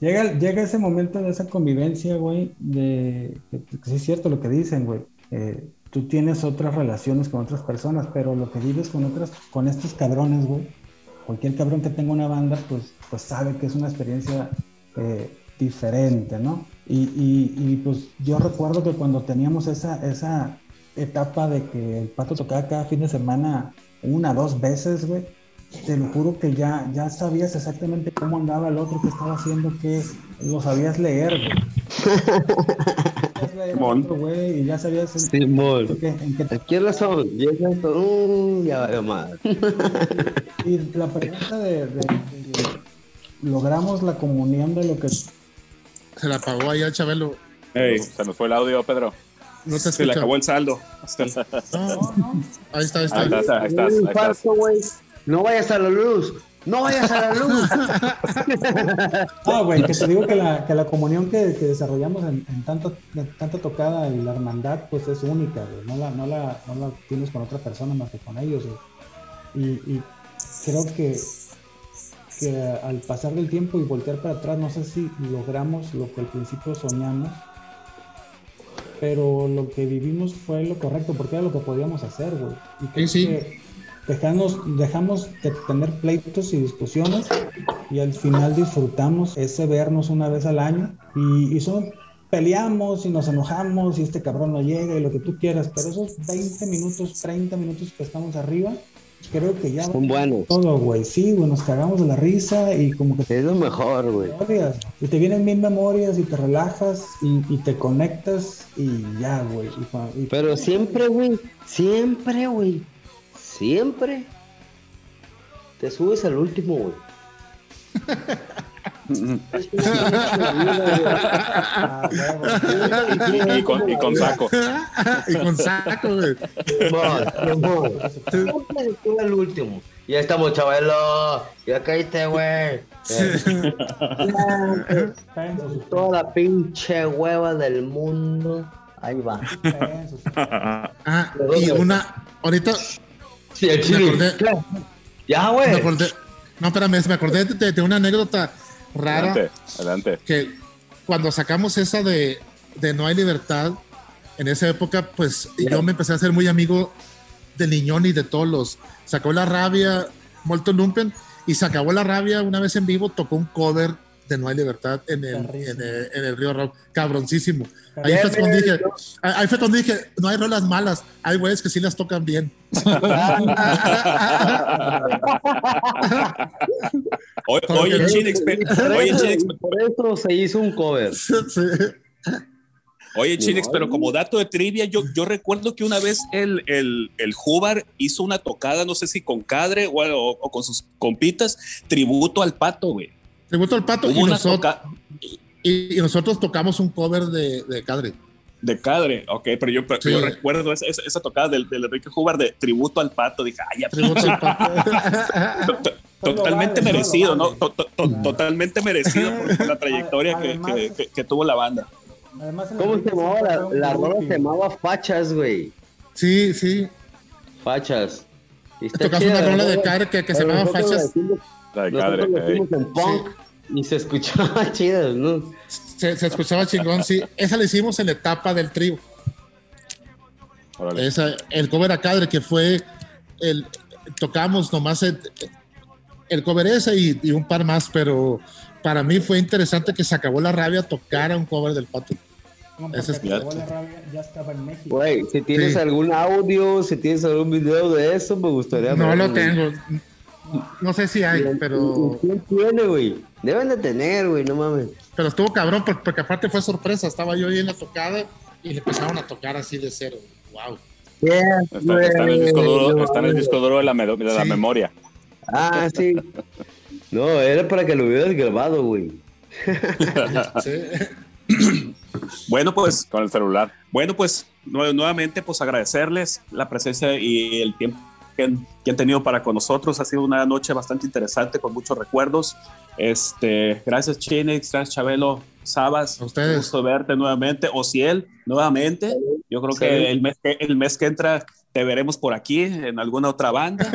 llega, llega ese momento de esa convivencia, güey, de que, que sí es cierto lo que dicen, güey. Eh, tú tienes otras relaciones con otras personas, pero lo que vives con otras, con estos cabrones, güey, cualquier cabrón que tenga una banda, pues, pues sabe que es una experiencia eh, diferente, ¿no? Y, y- y, pues yo recuerdo que cuando teníamos esa, esa etapa de que el pato tocaba cada fin de semana una, dos veces, güey, te lo juro que ya, ya sabías exactamente cómo andaba el otro que estaba haciendo, que lo sabías leer, güey. Simón. güey, y ya sabías en, Simón. en qué, en qué ¿A quién razón? Llega esto, uh, ya veo más. Y la pregunta de, de- de- logramos la comunión de lo que Se la pagó allá el Chabelo. Ey, Se nos fue el audio, Pedro. No te se le acabó el saldo. No, ahí está, ahí está. Ahí estás, ahí estás, Un ahí estás. güey. No vayas a la luz. No vayas a la luz. Ah, güey, que te digo que la, que la comunión que, que desarrollamos en, en tanto, en tanta tocada y la hermandad, pues es única, güey. No la, no la, no la tienes con otra persona más que con ellos, güey. Y, y creo que, que al pasar del tiempo y voltear para atrás, no sé si logramos lo que al principio soñamos, pero lo que vivimos fue lo correcto, porque era lo que podíamos hacer, güey. Y creo Sí, sí. que dejamos, dejamos de tener pleitos y discusiones y al final disfrutamos ese vernos una vez al año y, y son peleamos y nos enojamos y este cabrón no llega y lo que tú quieras, pero esos 20 minutos, 30 minutos que estamos arriba, creo que ya Son buenos. todo, güey, sí, güey, nos cagamos de la risa y como que Es lo mejor, güey. y te vienen mil memorias y te relajas y, y te conectas y ya, güey. y y- Pero siempre, güey, siempre, güey, siempre te subes al último, güey. Y, con, y con saco. y con saco, güey. Simón, Simón. Siempre se al último. Ya estamos, chavalo. Ya caíste, güey. Toda la pinche hueva del mundo. Ahí va. Ah, y una, ahorita Sí, el Me chile. acordé. Ya, me güey. acordé, no, espérame, me acordé de, de una anécdota rara Adelante, adelante. que cuando sacamos esa de, de No hay libertad, en esa época, pues yo me empecé a ser muy amigo de Niñón y de todos los. Sacó la rabia, Molto Lumpen, y se acabó la rabia una vez en vivo, tocó un cover de No hay libertad en el, en el, en el Río Rock, cabroncísimo. Ahí fue, cuando dije, ahí fue cuando dije, no hay rolas malas, hay güeyes que sí las tocan bien. Oye, oye, Chinex, pe- oye, Chinex, Por eso se hizo un cover. Sí. Oye, Chinex, pero como dato de trivia, yo, yo recuerdo que una vez el, el, el Jubar hizo una tocada, no sé si con Cadre o, o- o con sus compitas, tributo al pato, güey. Tributo al pato y nosotros, y, y nosotros tocamos un cover de, de Cadre. de Cadre, ok, pero yo, pero Sí. yo recuerdo esa, esa, esa tocada del, del Enrique Jubar de tributo al pato. Dije, ay, ya, Tributo al pato. totalmente vale, merecido, no ¿no? lo To- to- to- Totalmente merecido por, por la trayectoria que, Además- que- que- que tuvo la banda. Además, ¿Cómo se llamaba? La, la rola se llamaba Fachas, güey. Sí, sí. Fachas. Y chida una la rola de. Cadre que, que se llamaba Fachas. La de Cadre, en punk y se escuchaba chido, ¿no? Se, se escuchaba chingón, sí. Esa la hicimos en la etapa del trío. Órale. Esa, el cover a Cadre, que fue el. Tocamos nomás el, el cover ese y, y un par más, pero para mí fue interesante que se acabó la rabia tocar un cover del pato. No, Ese es la rabia, ya estaba en México. Güey, si tienes Sí. algún audio, si tienes algún video de eso, me gustaría No verlo, lo güey. tengo. No sé si hay, pero, ¿Quién tiene, güey? Deben de tener, güey, no mames. pero estuvo cabrón porque, porque aparte fue sorpresa. Estaba yo ahí en la tocada y le empezaron a tocar así de cero. Wow. Está, está en el disco duro, está en el disco duro de la, me- de la Sí. memoria. Ah, sí. No, era para que lo hubieras grabado, güey. Sí. Bueno, pues Con el celular. Bueno, pues nue- nuevamente pues agradecerles la presencia y el tiempo que han, que han tenido para con nosotros. Ha sido una noche bastante interesante con muchos recuerdos. Este, gracias Chinex, gracias Chabelo, Sabas. A ustedes. Un gusto verte nuevamente. Ociel, nuevamente. Yo creo Sí. que el mes que, el mes que entra te veremos por aquí en alguna otra banda.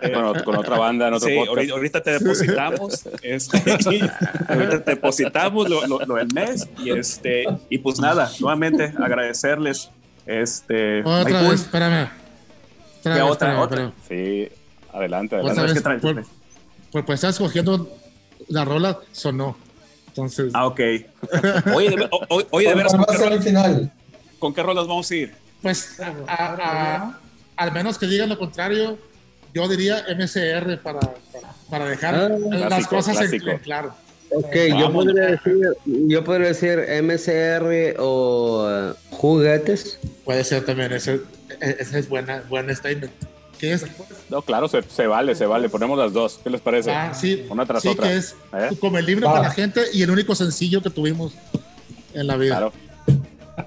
Eh, Con, con otra banda en otro Sí, podcast. ahorita, te depositamos, este, ahorita te depositamos lo, lo- lo del mes y este y pues nada, nuevamente agradecerles este Otra vez, pues, espérame. Otra Ya, vez, otra, espérame, otra. espérame. Sí, adelante, adelante. es vez, que traes- por, por- pues estás escogiendo la rola, sonó. Entonces, ah ok oye de, o- o- oye, de veras ¿Cuál ¿con va qué, a ser el rolas, final? con qué rolas vamos a ir? pues, a- a- a- al menos que digan lo contrario, yo diría MCR para, para, para dejar Ah, las clásico, cosas en, clásico. en claro. Ok, yo Vamos. podría decir, yo podría decir MCR o eh, juguetes. Puede ser también, ese, e- ese es buena, buen statement. ¿Qué es? No, claro, se, se vale, se vale. Ponemos las dos. ¿Qué les parece? Ah, sí, Una tras sí otra. que es ¿Eh? como el libro Va. para la gente y el único sencillo que tuvimos en la vida. Claro.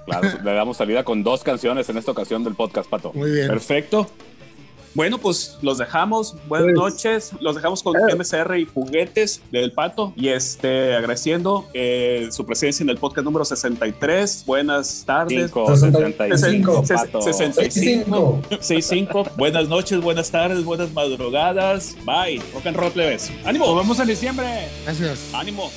Claro, le damos salida con dos canciones en esta ocasión del podcast, Pato. Muy bien. Perfecto. Bueno, pues los dejamos. Buenas Pues- noches. Los dejamos con MCR y juguetes del pato. Y este, agradeciendo eh, su presencia en el podcast número 63. Buenas tardes. 5, 65, Ses- Pato. 65. 65. 65. Buenas noches, buenas tardes, buenas madrugadas. Bye. Rock and roll, plebes. Nos ¡Ánimo! vemos en diciembre. Gracias. ¡Ánimo!